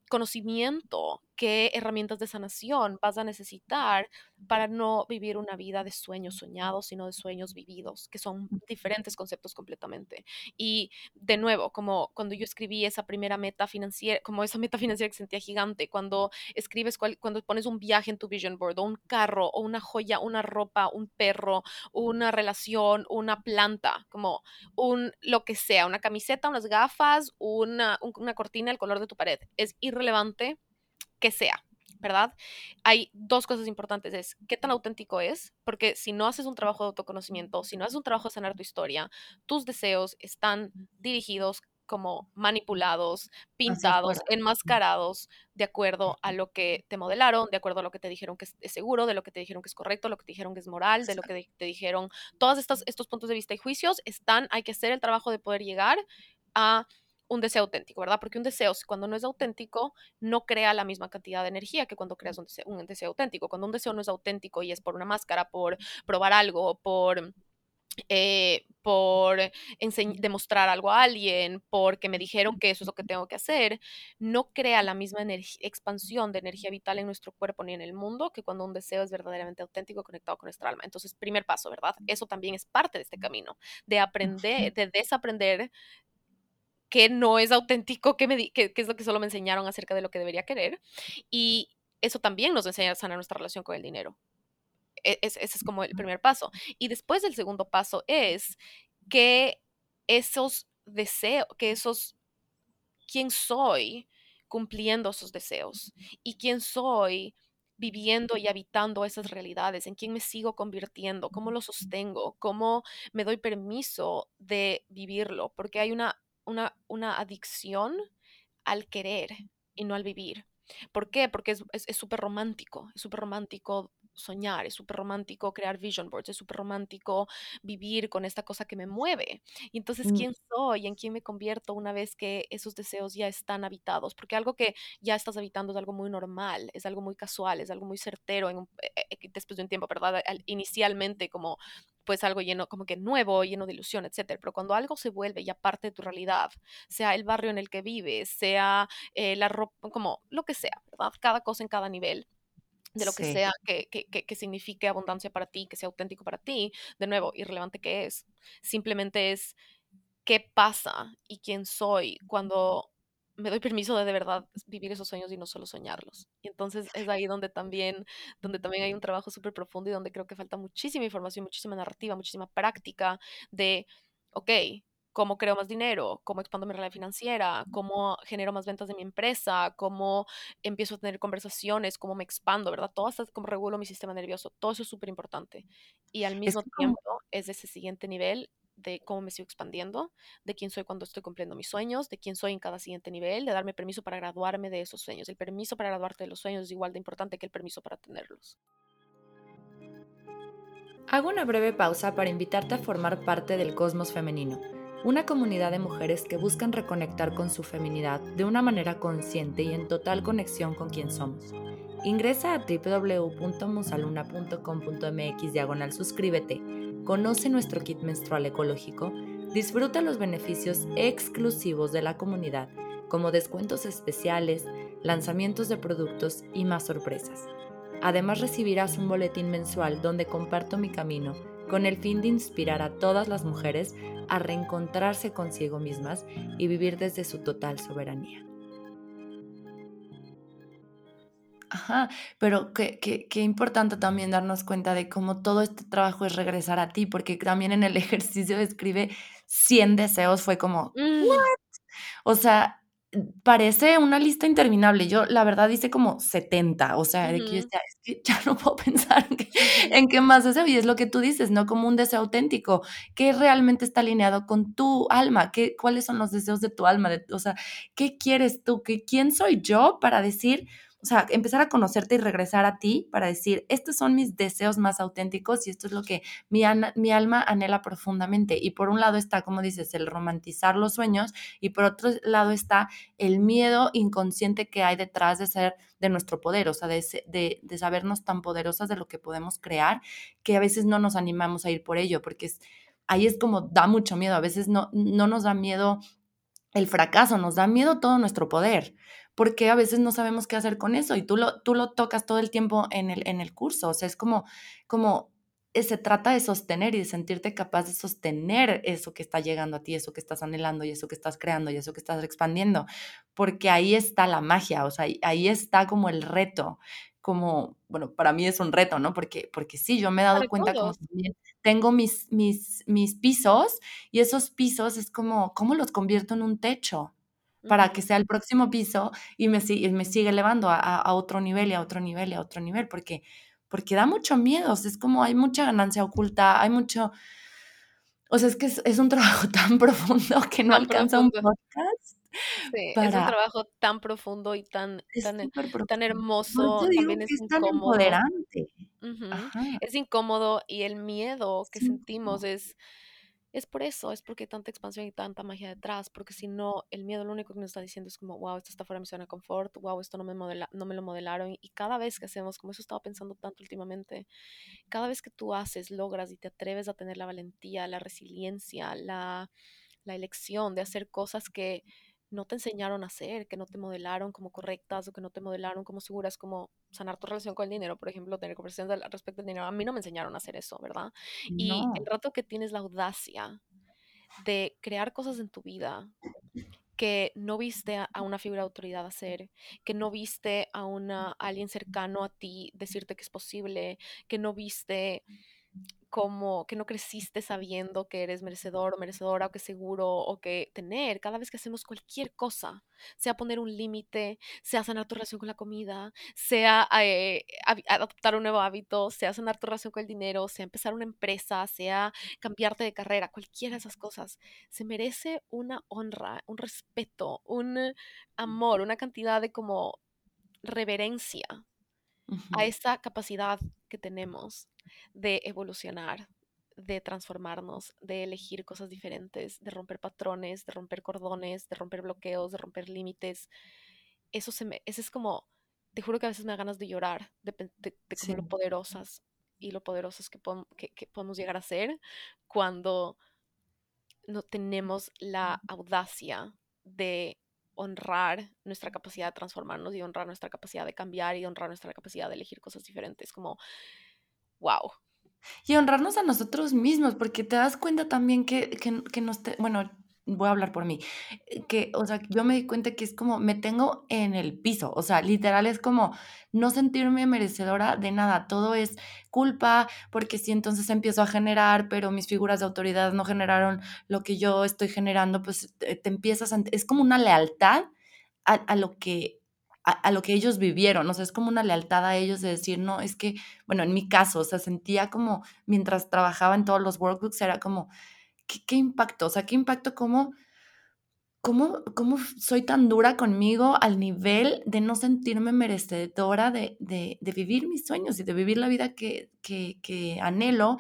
conocimiento, qué herramientas de sanación vas a necesitar para no vivir una vida de sueños soñados, sino de sueños vividos, que son diferentes conceptos completamente. Y de nuevo, como cuando yo escribí esa primera meta financiera, como esa meta financiera que sentía gigante, cuando escribes, cuando pones un viaje en tu vision board, o un carro, o una joya, una ropa, un perro, una relación, una planta, como un lo que sea, una camiseta, unas gafas, una, una cortina, el color de tu pared, es irrelevante que sea. ¿verdad? Hay dos cosas importantes, es qué tan auténtico es, porque si no haces un trabajo de autoconocimiento, si no haces un trabajo de sanar tu historia, tus deseos están dirigidos como manipulados, pintados, enmascarados, de acuerdo a lo que te modelaron, de acuerdo a lo que te dijeron que es seguro, de lo que te dijeron que es correcto, lo que te dijeron que es moral, de lo que te dijeron. Todos estos, estos puntos de vista y juicios están, hay que hacer el trabajo de poder llegar a un deseo auténtico, ¿verdad? Porque un deseo, cuando no es auténtico, no crea la misma cantidad de energía que cuando creas un deseo, un deseo auténtico. Cuando un deseo no es auténtico y es por una máscara, por probar algo, por eh, por demostrar algo a alguien, porque me dijeron que eso es lo que tengo que hacer, no crea la misma expansión de energía vital en nuestro cuerpo ni en el mundo que cuando un deseo es verdaderamente auténtico conectado con nuestra alma. Entonces, primer paso, ¿verdad? Eso también es parte de este camino, de aprender, de desaprender que no es auténtico, que, me, que, es lo que solo me enseñaron acerca de lo que debería querer. Y eso también nos enseña a sanar nuestra relación con el dinero. E, ese es como el primer paso. Y después el segundo paso es que esos deseos, que esos, quién soy cumpliendo esos deseos y quién soy viviendo y habitando esas realidades, en quién me sigo convirtiendo, cómo lo sostengo, cómo me doy permiso de vivirlo, porque hay una, una, una adicción al querer y no al vivir. ¿Por qué? Porque es súper romántico, es súper romántico soñar, es súper romántico crear vision boards, es súper romántico vivir con esta cosa que me mueve. Y entonces, ¿quién soy? ¿En quién me convierto una vez que esos deseos ya están habitados? Porque algo que ya estás habitando es algo muy normal, es algo muy casual, es algo muy certero en eh, eh, después de un tiempo, ¿verdad? Inicialmente como pues algo lleno, como que nuevo, lleno de ilusión, etcétera. Pero cuando algo se vuelve ya parte de tu realidad, sea el barrio en el que vives, sea eh, la ropa, como lo que sea, ¿verdad? Cada cosa en cada nivel de lo que sea que, que, que, signifique abundancia para ti, que sea auténtico para ti, de nuevo, irrelevante que es. Simplemente es qué pasa y quién soy cuando me doy permiso de de verdad vivir esos sueños y no solo soñarlos. Y entonces es ahí donde también, donde también hay un trabajo súper profundo y donde creo que falta muchísima información, muchísima narrativa, muchísima práctica de, ok, cómo creo más dinero, cómo expando mi realidad financiera, cómo genero más ventas de mi empresa, cómo empiezo a tener conversaciones, cómo me expando, ¿verdad? Todo esto, cómo regulo mi sistema nervioso, todo eso es súper importante. Y al mismo tiempo es ese siguiente nivel de cómo me sigo expandiendo, de quién soy cuando estoy cumpliendo mis sueños, de quién soy en cada siguiente nivel, de darme permiso para graduarme de esos sueños. El permiso para graduarte de los sueños es igual de importante que el permiso para tenerlos. Hago una breve pausa para invitarte a formar parte del Cosmos Femenino, una comunidad de mujeres que buscan reconectar con su feminidad de una manera consciente y en total conexión con quien somos. Ingresa a www.musaluna.com.mx diagonal suscríbete, conoce nuestro kit menstrual ecológico, disfruta los beneficios exclusivos de la comunidad, como descuentos especiales, lanzamientos de productos y más sorpresas. Además recibirás un boletín mensual donde comparto mi camino con el fin de inspirar a todas las mujeres a reencontrarse consigo mismas y vivir desde su total soberanía. Ajá, pero qué, qué, importante también darnos cuenta de cómo todo este trabajo es regresar a ti, porque también en el ejercicio escribe 100 deseos, fue como, mm. ¿what? O sea, parece una lista interminable. Yo, la verdad, hice como 70, o sea, de que yo es que ya no puedo pensar en qué, más deseo. Y es lo que tú dices, ¿no? Como un deseo auténtico, que realmente está alineado con tu alma, ¿Qué, cuáles son los deseos de tu alma, o sea, ¿qué quieres tú? ¿Qué, ¿Quién soy yo para decir o sea, empezar a conocerte y regresar a ti para decir, estos son mis deseos más auténticos y esto es lo que mi, alma anhela profundamente. Y por un lado está, como dices, el romantizar los sueños y por otro lado está el miedo inconsciente que hay detrás de ser de nuestro poder, o sea, de, de, de sabernos tan poderosas de lo que podemos crear, que a veces no nos animamos a ir por ello, porque es, ahí es como da mucho miedo, a veces no, no nos da miedo el fracaso, nos da miedo todo nuestro poder, porque a veces no sabemos qué hacer con eso y tú lo, tú lo tocas todo el tiempo en el, en el curso, o sea, es como, como eh, se trata de sostener y de sentirte capaz de sostener eso que está llegando a ti, eso que estás anhelando y eso que estás creando y eso que estás expandiendo, porque ahí está la magia, o sea, ahí está como el reto, como, bueno, para mí es un reto, ¿no? Porque, porque sí, yo me he dado cuenta como tengo mis, mis, mis pisos y esos pisos es como, ¿cómo los convierto en un techo? Para que sea el próximo piso y me, me sigue elevando a, otro nivel y a otro nivel y a otro nivel, porque, porque da mucho miedo, es como hay mucha ganancia oculta, hay mucho... O sea, es que es, un trabajo tan profundo que no alcanza un podcast. Sí, es un trabajo tan profundo y tan, tan, tan, hermoso. También es, incómodo. Es incómodo y el miedo que sentimos es es por eso, es porque hay tanta expansión y tanta magia detrás, porque si no, el miedo lo único que nos está diciendo es como, wow, esto está fuera de mi zona de confort, wow, esto no me, no me lo modelaron. Y cada vez que hacemos, como eso estaba pensando tanto últimamente, cada vez que tú haces, logras y te atreves a tener la valentía, la resiliencia, la, la elección de hacer cosas que no te enseñaron a hacer, que no te modelaron como correctas o que no te modelaron como seguras, como sanar tu relación con el dinero, por ejemplo, tener conversaciones al respecto del dinero. A mí no me enseñaron a hacer eso, ¿verdad? Y el rato que tienes la audacia de crear cosas en tu vida que no viste a, una figura de autoridad hacer, que no viste a, una, a alguien cercano a ti decirte que es posible, que no viste como que no creciste sabiendo que eres merecedor o merecedora o que seguro o que tener cada vez que hacemos cualquier cosa, sea poner un límite, sea sanar tu relación con la comida, sea eh, adoptar un nuevo hábito, sea sanar tu relación con el dinero, sea empezar una empresa, sea cambiarte de carrera, cualquiera de esas cosas, se merece una honra, un respeto, un amor, una cantidad de como reverencia a esa capacidad que tenemos de evolucionar, de transformarnos, de elegir cosas diferentes, de romper patrones, de romper cordones, de romper bloqueos, de romper límites. Eso se me, ese es como, te juro que a veces me da ganas de llorar, de, de, lo poderosas y lo poderosas que, que, podemos llegar a ser cuando no tenemos la audacia de honrar nuestra capacidad de transformarnos y honrar nuestra capacidad de cambiar y honrar nuestra capacidad de elegir cosas diferentes. Como wow. Y honrarnos a nosotros mismos, porque te das cuenta también que, que, que nos, bueno, voy a hablar por mí, eh, que, o sea, yo me di cuenta que es como, me tengo en el piso, o sea, literal es como no sentirme merecedora de nada, todo es culpa, porque si entonces empiezo a generar, pero mis figuras de autoridad no generaron lo que yo estoy generando, pues te, empiezas, a, es como una lealtad a, lo que a, lo que ellos vivieron, o sea, es como una lealtad a ellos de decir, no, es que, bueno, en mi caso, o sea, sentía como mientras trabajaba en todos los workbooks, era como, ¿qué, impacto? O sea, ¿qué impacto cómo, cómo, cómo soy tan dura conmigo al nivel de no sentirme merecedora de, de, de vivir mis sueños y de vivir la vida que, que, que anhelo?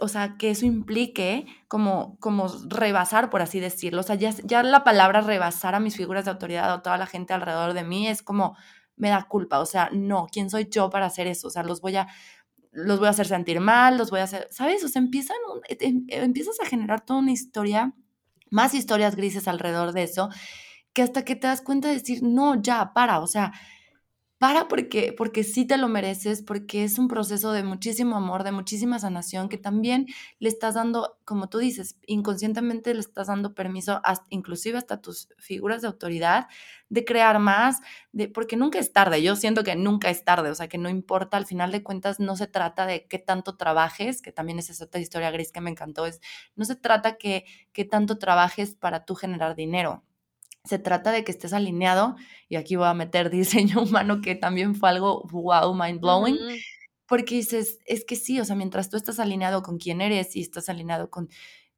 o sea, que eso implique como, como rebasar, por así decirlo. O sea, ya, ya la palabra rebasar a mis figuras de autoridad o a toda la gente alrededor de mí es como, me da culpa. O sea, no, ¿quién soy yo para hacer eso? O sea, los voy a, los voy a hacer sentir mal, los voy a hacer, ¿sabes? O sea, empiezan, eh, em, empiezas a generar toda una historia, más historias grises alrededor de eso, que hasta que te das cuenta de decir, no, ya, para, o sea, para porque, porque sí te lo mereces, porque es un proceso de muchísimo amor, de muchísima sanación, que también le estás dando, como tú dices, inconscientemente le estás dando permiso, inclusive hasta tus figuras de autoridad, de crear más, de, porque nunca es tarde, yo siento que nunca es tarde, o sea, que no importa, al final de cuentas no se trata de qué tanto trabajes, que también es esa otra historia gris que me encantó, es, no se trata que, que tanto trabajes para tú generar dinero, se trata de que estés alineado, y aquí voy a meter diseño humano, que también fue algo wow, mind blowing, porque dices, es que sí, o sea, mientras tú estás alineado con quién eres y estás alineado con,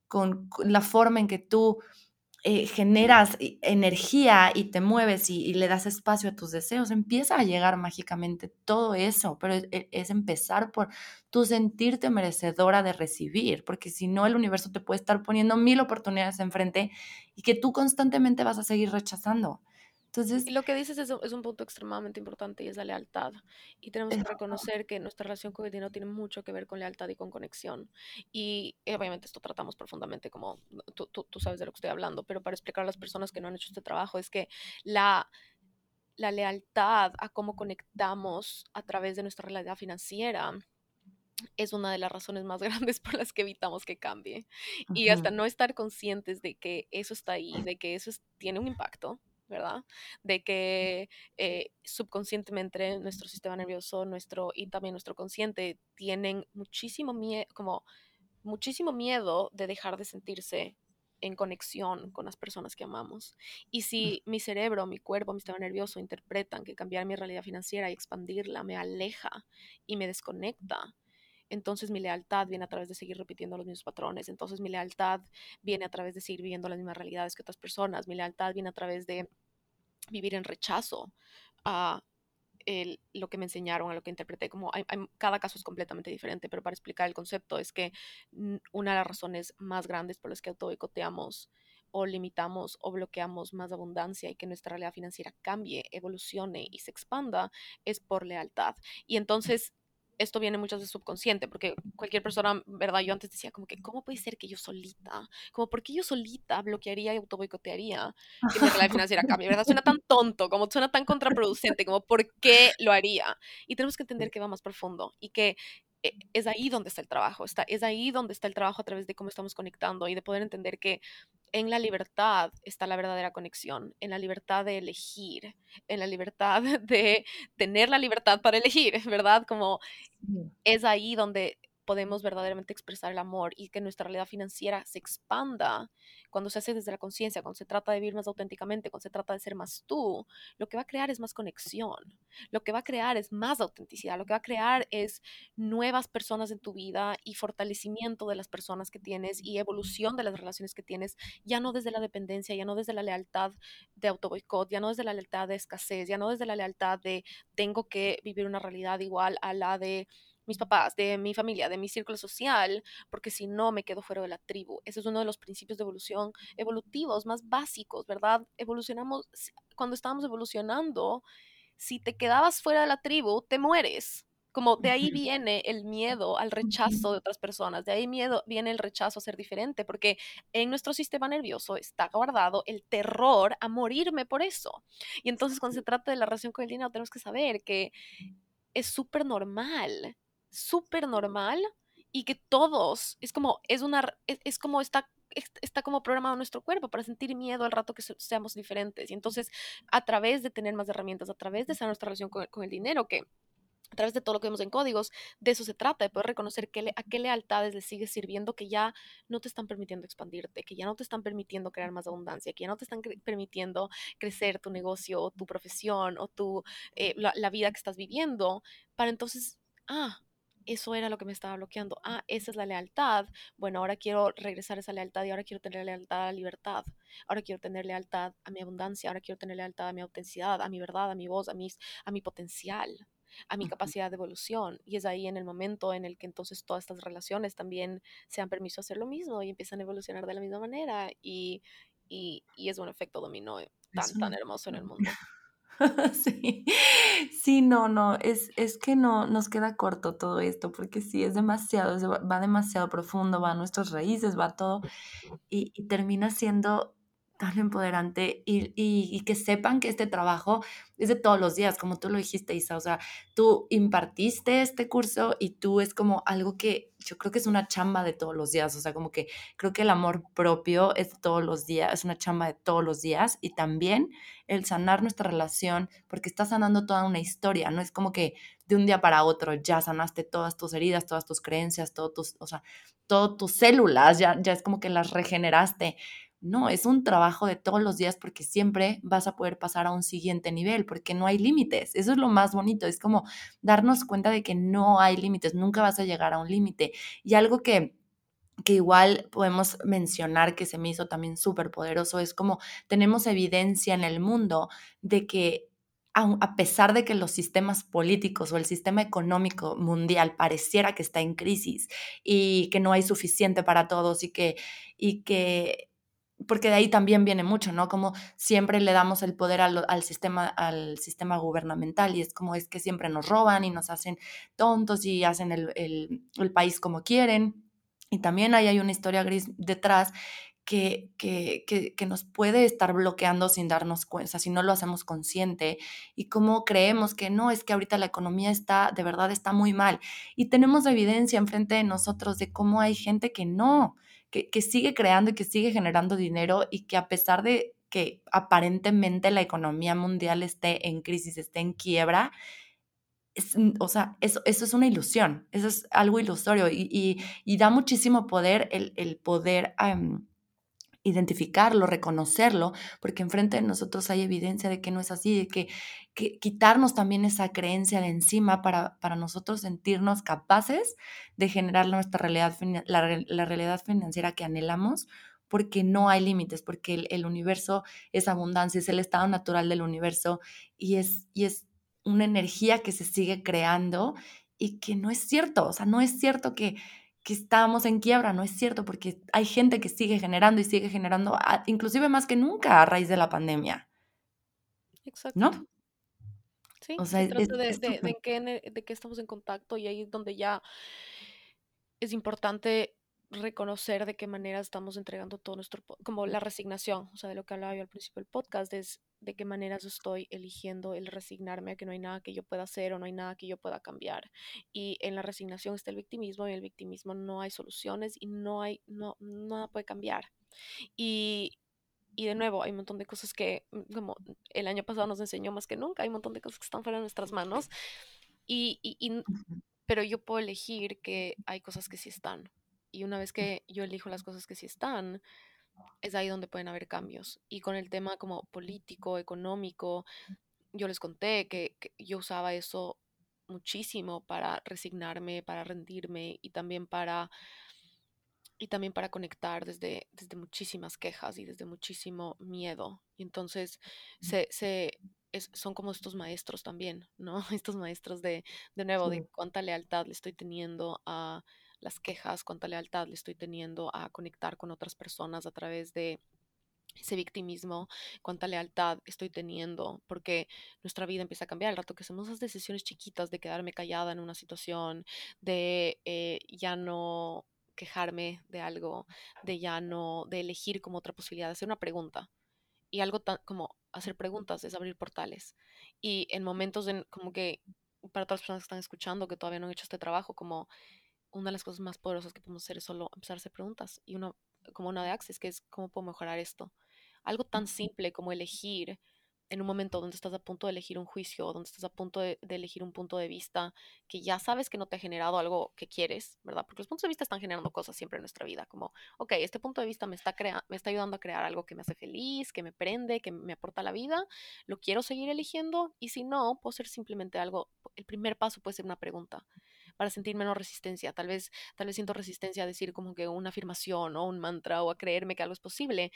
con la forma en que tú eh, generas energía y te mueves y, le das espacio a tus deseos, empieza a llegar mágicamente todo eso, pero e, es, empezar por tú sentirte merecedora de recibir, porque si no el universo te puede estar poniendo mil oportunidades enfrente y que tú constantemente vas a seguir rechazando. Entonces, y lo que dices es, es, un punto extremadamente importante y es la lealtad. Y tenemos que reconocer que nuestra relación con el dinero tiene mucho que ver con lealtad y con conexión. Y eh, obviamente esto tratamos profundamente como tú, tú, tú, sabes de lo que estoy hablando, pero para explicar a las personas que no han hecho este trabajo es que la, la lealtad a cómo conectamos a través de nuestra realidad financiera es una de las razones más grandes por las que evitamos que cambie. Y hasta no estar conscientes de que eso está ahí, de que eso tiene un impacto, ¿verdad? De que eh, subconscientemente nuestro sistema nervioso, nuestro y también nuestro consciente tienen muchísimo miedo, como muchísimo miedo de dejar de sentirse en conexión con las personas que amamos. Y si mi cerebro, mi cuerpo, mi sistema nervioso interpretan que cambiar mi realidad financiera y expandirla me aleja y me desconecta, entonces mi lealtad viene a través de seguir repitiendo los mismos patrones, entonces mi lealtad viene a través de seguir viviendo las mismas realidades que otras personas, mi lealtad viene a través de vivir en rechazo a lo que me enseñaron, a lo que interpreté, como cada caso es completamente diferente, pero para explicar el concepto es que una de las razones más grandes por las que auto-boicoteamos o limitamos o bloqueamos más abundancia y que nuestra realidad financiera cambie, evolucione y se expanda es por lealtad. Y entonces esto viene muchas veces subconsciente, porque cualquier persona, ¿verdad? Yo antes decía como que, ¿cómo puede ser que yo solita? Como, ¿por qué yo solita bloquearía y autoboicotearía que mi realidad financiera cambie? ¿Verdad? Suena tan tonto, como suena tan contraproducente, como, ¿por qué lo haría? Y tenemos que entender que va más profundo y que eh, es ahí donde está el trabajo, está, es ahí donde está el trabajo a través de cómo estamos conectando y de poder entender que en la libertad está la verdadera conexión, en la libertad de elegir, en la libertad de tener la libertad para elegir, ¿verdad? Como es ahí donde podemos verdaderamente expresar el amor y que nuestra realidad financiera se expanda cuando se hace desde la conciencia, cuando se trata de vivir más auténticamente, cuando se trata de ser más tú, lo que va a crear es más conexión, lo que va a crear es más autenticidad, lo que va a crear es nuevas personas en tu vida y fortalecimiento de las personas que tienes y evolución de las relaciones que tienes, ya no desde la dependencia, ya no desde la lealtad de autoboicot, ya no desde la lealtad de escasez, ya no desde la lealtad de tengo que vivir una realidad igual a la de mis papás, de mi familia, de mi círculo social, porque si no me quedo fuera de la tribu. Ese es uno de los principios de evolución evolutivos más básicos, ¿verdad? Evolucionamos, cuando estábamos evolucionando, si te quedabas fuera de la tribu, te mueres. Como de ahí viene el miedo al rechazo de otras personas, de ahí miedo, viene el rechazo a ser diferente, porque en nuestro sistema nervioso está guardado el terror a morirme por eso. Y entonces cuando se trata de la relación con el dinero, tenemos que saber que es súper normal súper normal y que todos, es como, es una, es, como está está como programado nuestro cuerpo para sentir miedo al rato que seamos diferentes. Y entonces, a través de tener más herramientas, a través de esa nuestra relación con, el dinero, que a través de todo lo que vemos en códigos, de eso se trata, de poder reconocer que a qué lealtades le sigues sirviendo que ya no te están permitiendo expandirte, que ya no te están permitiendo crear más abundancia, que ya no te están permitiendo crecer tu negocio o tu profesión o tu, eh, la vida que estás viviendo, para entonces, ah, eso era lo que me estaba bloqueando. Ah, esa es la lealtad. Bueno, ahora quiero regresar a esa lealtad y ahora quiero tener lealtad a la libertad. Ahora quiero tener lealtad a mi abundancia. Ahora quiero tener lealtad a mi autenticidad, a mi verdad, a mi voz, a, mis, a mi potencial, a mi capacidad de evolución. Y es ahí en el momento en el que entonces todas estas relaciones también se dan permiso hacer lo mismo y empiezan a evolucionar de la misma manera. Y, y, y es un efecto dominó tan, tan hermoso en el mundo. Sí, sí, no, no, es, es que no nos queda corto todo esto, porque sí, es demasiado, va, demasiado profundo, va a nuestras raíces, va todo, y termina siendo tan empoderante y, y, que sepan que este trabajo es de todos los días, como tú lo dijiste, Isa, o sea, tú impartiste este curso y tú es como algo que yo creo que es una chamba de todos los días, o sea, como que creo que el amor propio es todos los días, es una chamba de todos los días y también el sanar nuestra relación, porque estás sanando toda una historia, no es como que de un día para otro ya sanaste todas tus heridas, todas tus creencias, todos tus, o sea, todas tus células, ya, ya es como que las regeneraste no, es un trabajo de todos los días porque siempre vas a poder pasar a un siguiente nivel, porque no hay límites. Eso es lo más bonito, es como darnos cuenta de que no hay límites, nunca vas a llegar a un límite. Y algo que que igual podemos mencionar que se me hizo también súper poderoso, es como tenemos evidencia en el mundo de que a pesar de que los sistemas políticos o el sistema económico mundial pareciera que está en crisis y que no hay suficiente para todos y que, y que porque de ahí también viene mucho, ¿no? Como siempre le damos el poder al, al, sistema, al sistema gubernamental y es como es que siempre nos roban y nos hacen tontos y hacen el, el, el país como quieren. Y también ahí hay una historia gris detrás que, que, que, que, nos puede estar bloqueando sin darnos cuenta, si no lo hacemos consciente y cómo creemos que no, es que ahorita la economía está, de verdad está muy mal. Y tenemos evidencia enfrente de nosotros de cómo hay gente que no, que, sigue creando y que sigue generando dinero y que a pesar de que aparentemente la economía mundial esté en crisis, esté en quiebra, es, o sea, eso, eso, es una ilusión, eso es algo ilusorio y, y, da muchísimo poder el, el poder identificarlo, reconocerlo, porque enfrente de nosotros hay evidencia de que no es así, de que, quitarnos también esa creencia de encima para, para nosotros sentirnos capaces de generar nuestra realidad, la, la realidad financiera que anhelamos, porque no hay límites, porque el, el, universo es abundancia, es el estado natural del universo y es, y es una energía que se sigue creando y que no es cierto, o sea, no es cierto que que estábamos en quiebra, no es cierto, porque hay gente que sigue generando y sigue generando, inclusive más que nunca a raíz de la pandemia. Exacto. ¿No? Sí, o sea, se trata es, de, de, de, en qué, de qué estamos en contacto y ahí es donde ya es importante reconocer de qué manera estamos entregando todo nuestro, como la resignación, o sea, de lo que hablaba yo al principio del podcast, es de qué maneras estoy eligiendo el resignarme a que no hay nada que yo pueda hacer o no hay nada que yo pueda cambiar. Y en la resignación está el victimismo y en el victimismo no hay soluciones y no hay, no, nada puede cambiar. Y, y de nuevo, hay un montón de cosas que, mm, como el año pasado nos enseñó más que nunca, hay un montón de cosas que están fuera de nuestras manos. Y, y, y pero yo puedo elegir que hay cosas que sí están. Y una vez que yo elijo las cosas que sí están, es ahí donde pueden haber cambios. Y con el tema como político, económico, yo les conté que, que yo usaba eso muchísimo para resignarme, para rendirme y también para y también para conectar desde, desde muchísimas quejas y desde muchísimo miedo. Y entonces se, se, es, son como estos maestros también, ¿no? Estos maestros de, de nuevo, sí. de cuánta lealtad le estoy teniendo a las quejas, cuánta lealtad le estoy teniendo a conectar con otras personas a través de ese victimismo, cuánta lealtad estoy teniendo, porque nuestra vida empieza a cambiar. El rato que hacemos esas decisiones chiquitas de quedarme callada en una situación, de eh, ya no quejarme de algo, de ya no, de elegir como otra posibilidad, de hacer una pregunta. Y algo tan como hacer preguntas es abrir portales. Y en momentos en como que para todas las personas que están escuchando que todavía no han hecho este trabajo, como una de las cosas más poderosas que podemos hacer es solo empezar a hacer preguntas. Y uno, como una de Access, que es cómo puedo mejorar esto. Algo tan simple como elegir en un momento donde estás a punto de elegir un juicio, donde estás a punto de, de, elegir un punto de vista que ya sabes que no te ha generado algo que quieres, ¿verdad? Porque los puntos de vista están generando cosas siempre en nuestra vida, como, ok, este punto de vista me está, crea me está ayudando a crear algo que me hace feliz, que me prende, que me aporta a la vida, lo quiero seguir eligiendo y si no, puedo ser simplemente algo, el primer paso puede ser una pregunta para sentir menos resistencia. Tal vez, tal vez siento resistencia a decir como que una afirmación o un mantra o a creerme que algo es posible.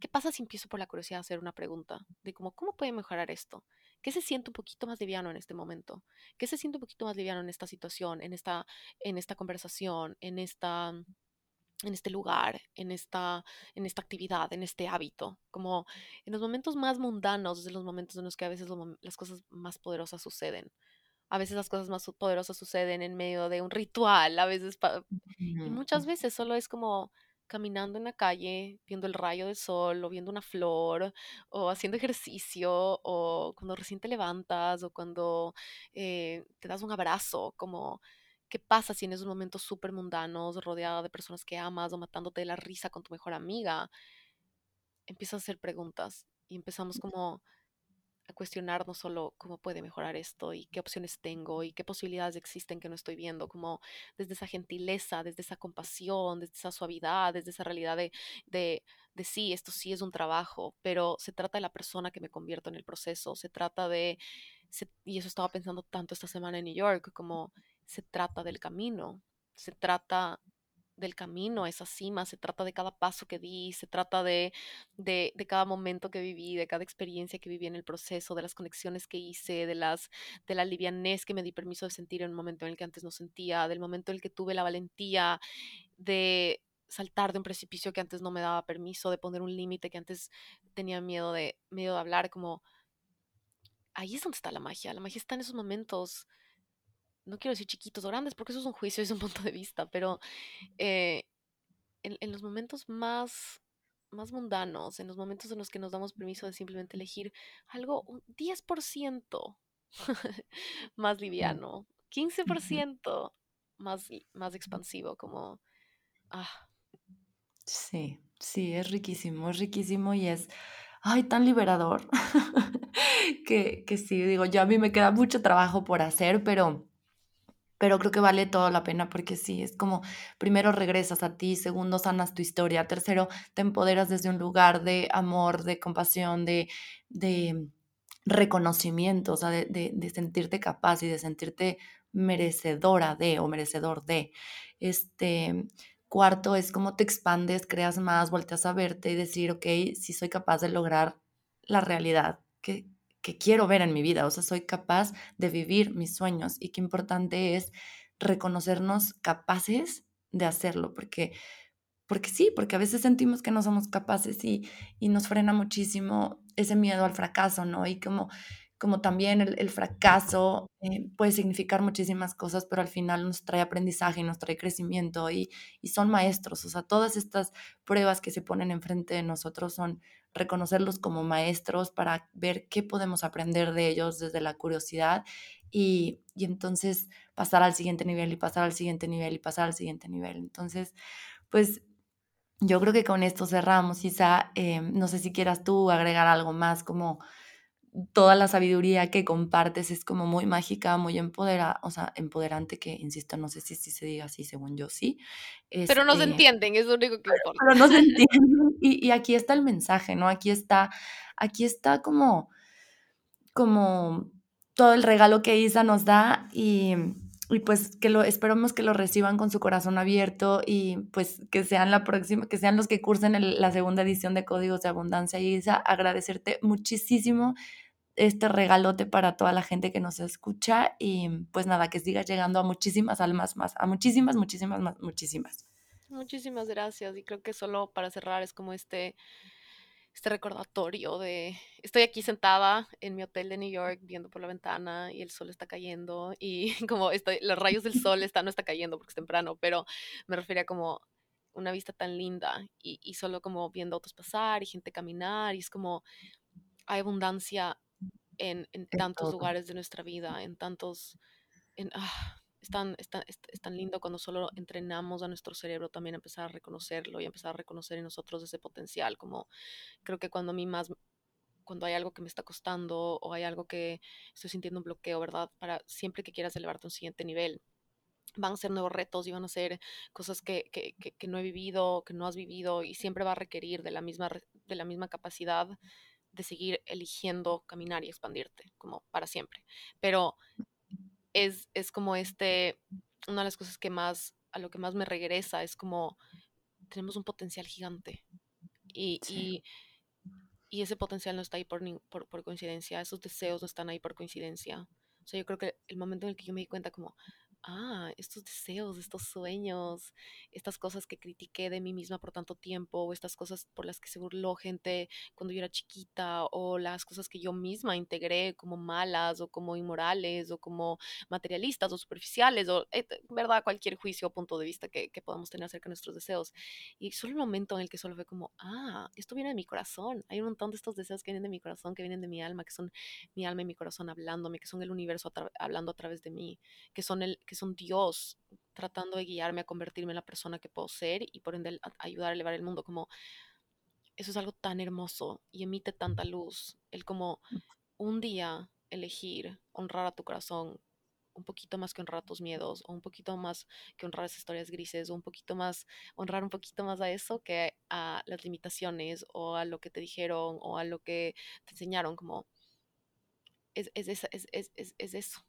¿Qué pasa si empiezo por la curiosidad a hacer una pregunta de cómo, ¿cómo puede mejorar esto? ¿Qué se siente un poquito más liviano en este momento? ¿Qué se siente un poquito más liviano en esta situación, en esta, en esta conversación, en esta en este lugar, en esta, en esta actividad, en este hábito, como en los momentos más mundanos, en los momentos en los que a veces las cosas más poderosas suceden. A veces las cosas más poderosas suceden en medio de un ritual, a veces, y muchas veces solo es como caminando en la calle, viendo el rayo del sol, o viendo una flor, o haciendo ejercicio, o cuando recién te levantas, o cuando eh, te das un abrazo, como ¿Qué pasa si en esos momentos súper mundanos, rodeada de personas que amas o matándote de la risa con tu mejor amiga, empiezas a hacer preguntas y empezamos como a cuestionar no solo cómo puede mejorar esto y qué opciones tengo y qué posibilidades existen que no estoy viendo, como desde esa gentileza, desde esa compasión, desde esa suavidad, desde esa realidad de, de, de sí, esto sí es un trabajo, pero se trata de la persona que me convierto en el proceso, se trata de, y eso estaba pensando tanto esta semana en New York, como se trata del camino, se trata del camino a esa cima, se trata de cada paso que di, se trata de, de, de, cada momento que viví, de cada experiencia que viví en el proceso, de las conexiones que hice, de, las, de la livianez que me di permiso de sentir en un momento en el que antes no sentía, del momento en el que tuve la valentía de saltar de un precipicio que antes no me daba permiso, de poner un límite que antes tenía miedo de, miedo de hablar, como ahí es donde está la magia, la magia está en esos momentos no quiero decir chiquitos o grandes, porque eso es un juicio, es un punto de vista, pero eh, en, los momentos más, más mundanos, en los momentos en los que nos damos permiso de simplemente elegir algo un 10% más liviano, 15% más, más expansivo, como... Ah. Sí, sí, es riquísimo, es riquísimo y es, ay, tan liberador, que, que sí, digo, yo a mí me queda mucho trabajo por hacer, pero pero creo que vale toda la pena porque sí, es como, primero regresas a ti, segundo sanas tu historia, tercero te empoderas desde un lugar de amor, de compasión, de, de reconocimiento, o sea, de, de, sentirte capaz y de sentirte merecedora de o merecedor de. Este, cuarto es como te expandes, creas más, volteas a verte y decir, ok, sí soy capaz de lograr la realidad que, que quiero ver en mi vida, o sea, soy capaz de vivir mis sueños y qué importante es reconocernos capaces de hacerlo, porque, porque sí, porque a veces sentimos que no somos capaces y, y nos frena muchísimo ese miedo al fracaso, ¿no? Y como como también el, fracaso eh, puede significar muchísimas cosas, pero al final nos trae aprendizaje, nos trae crecimiento y, son maestros. O sea, todas estas pruebas que se ponen enfrente de nosotros son reconocerlos como maestros para ver qué podemos aprender de ellos desde la curiosidad y, entonces pasar al siguiente nivel y pasar al siguiente nivel y pasar al siguiente nivel. Entonces, pues yo creo que con esto cerramos, Isa. Eh, no sé si quieras tú agregar algo más como toda la sabiduría que compartes es como muy mágica, muy empoderada, o sea, empoderante, que insisto, no sé si, si se diga así, según yo sí. pero no se este entienden, es lo único que importa. Pero no se entienden. Y, y, aquí está el mensaje, ¿no? Aquí está, aquí está como, como todo el regalo que Isa nos da y, y pues que lo esperamos que lo reciban con su corazón abierto y pues que sean la próxima, que sean los que cursen la segunda edición de Códigos de Abundancia. Y Isa, agradecerte muchísimo este regalote para toda la gente que nos escucha y pues nada, que siga llegando a muchísimas almas más, a muchísimas, muchísimas, más, muchísimas. Muchísimas gracias y creo que solo para cerrar es como este, este recordatorio de estoy aquí sentada en mi hotel de New York viendo por la ventana y el sol está cayendo y como estoy, los rayos del sol están, no está cayendo porque es temprano, pero me refería como una vista tan linda y, y solo como viendo autos pasar y gente caminar y es como hay abundancia en, tantos lugares de nuestra vida, en tantos... En, ah, es, tan, lindo cuando solo entrenamos a nuestro cerebro también a empezar a reconocerlo y empezar a reconocer en nosotros ese potencial. Como creo que cuando a mí más, cuando hay algo que me está costando o hay algo que estoy sintiendo un bloqueo, ¿verdad? Para siempre que quieras elevarte a un siguiente nivel, van a ser nuevos retos y van a ser cosas que, que, que, no he vivido, que no has vivido y siempre va a requerir de la misma, de la misma capacidad de seguir eligiendo caminar y expandirte, como para siempre. Pero es, es como este, una de las cosas que más, a lo que más me regresa es como tenemos un potencial gigante y, Sí. y, y ese potencial no está ahí por, por, por coincidencia, esos deseos no están ahí por coincidencia. O sea, yo creo que el momento en el que yo me di cuenta como, ah, estos deseos, estos sueños, estas cosas que critiqué de mí misma por tanto tiempo, o estas cosas por las que se burló gente cuando yo era chiquita, o las cosas que yo misma integré como malas, o como inmorales, o como materialistas, o superficiales, o, eh, verdad, cualquier juicio o punto de vista que, que podamos tener acerca de nuestros deseos. Y solo el momento en el que solo fue como, ah, esto viene de mi corazón. Hay un montón de estos deseos que vienen de mi corazón, que vienen de mi alma, que son mi alma y mi corazón hablándome, que son el universo hablando a través de mí, que son, el, que son Dios tratando de guiarme a convertirme en la persona que puedo ser y por ende a- ayudar a elevar el mundo. Como eso es algo tan hermoso y emite tanta luz. El como un día elegir honrar a tu corazón un poquito más que honrar a tus miedos, o un poquito más que honrar esas historias grises, o un poquito más, honrar un poquito más a eso que a las limitaciones, o a lo que te dijeron, o a lo que te enseñaron, como es, es, es, es, es, es eso.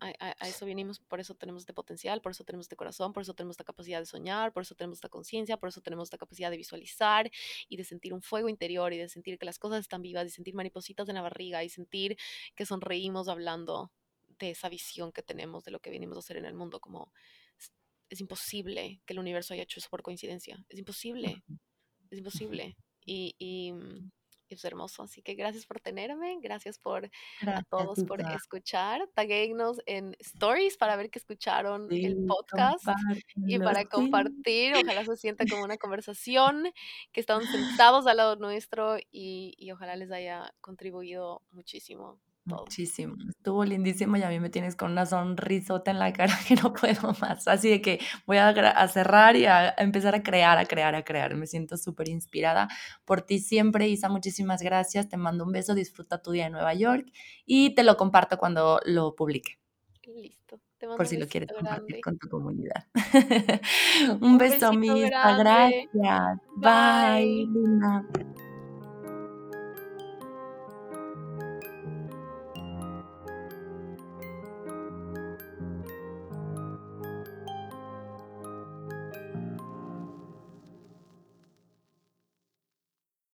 A, a- a eso venimos, por eso tenemos este potencial, por eso tenemos este corazón, por eso tenemos esta capacidad de soñar, por eso tenemos esta conciencia, por eso tenemos esta capacidad de visualizar y de sentir un fuego interior y de sentir que las cosas están vivas y sentir maripositas en la barriga y sentir que sonreímos hablando de esa visión que tenemos de lo que venimos a hacer en el mundo, como es, es imposible que el universo haya hecho eso por coincidencia, es imposible, es imposible. Y, y, es hermoso, así que gracias por tenerme, gracias por a todos por escuchar. Taguéennos en stories para ver que escucharon el podcast y para compartir. Ojalá se sienta como una conversación, que están sentados al lado nuestro y, y ojalá les haya contribuido muchísimo todo. Muchísimo. Estuvo lindísimo y a mí me tienes con una sonrisota en la cara que no puedo más. Así de que voy a, a cerrar y a, a empezar a crear, a crear, a crear. Me siento súper inspirada por ti siempre, Isa. Muchísimas gracias. Te mando un beso. Disfruta tu día en Nueva York y te lo comparto cuando lo publique, Listo. Te por un si lo quieres compartir con tu comunidad. un Un beso, mi. Gracias. Bye, Bye. Lina.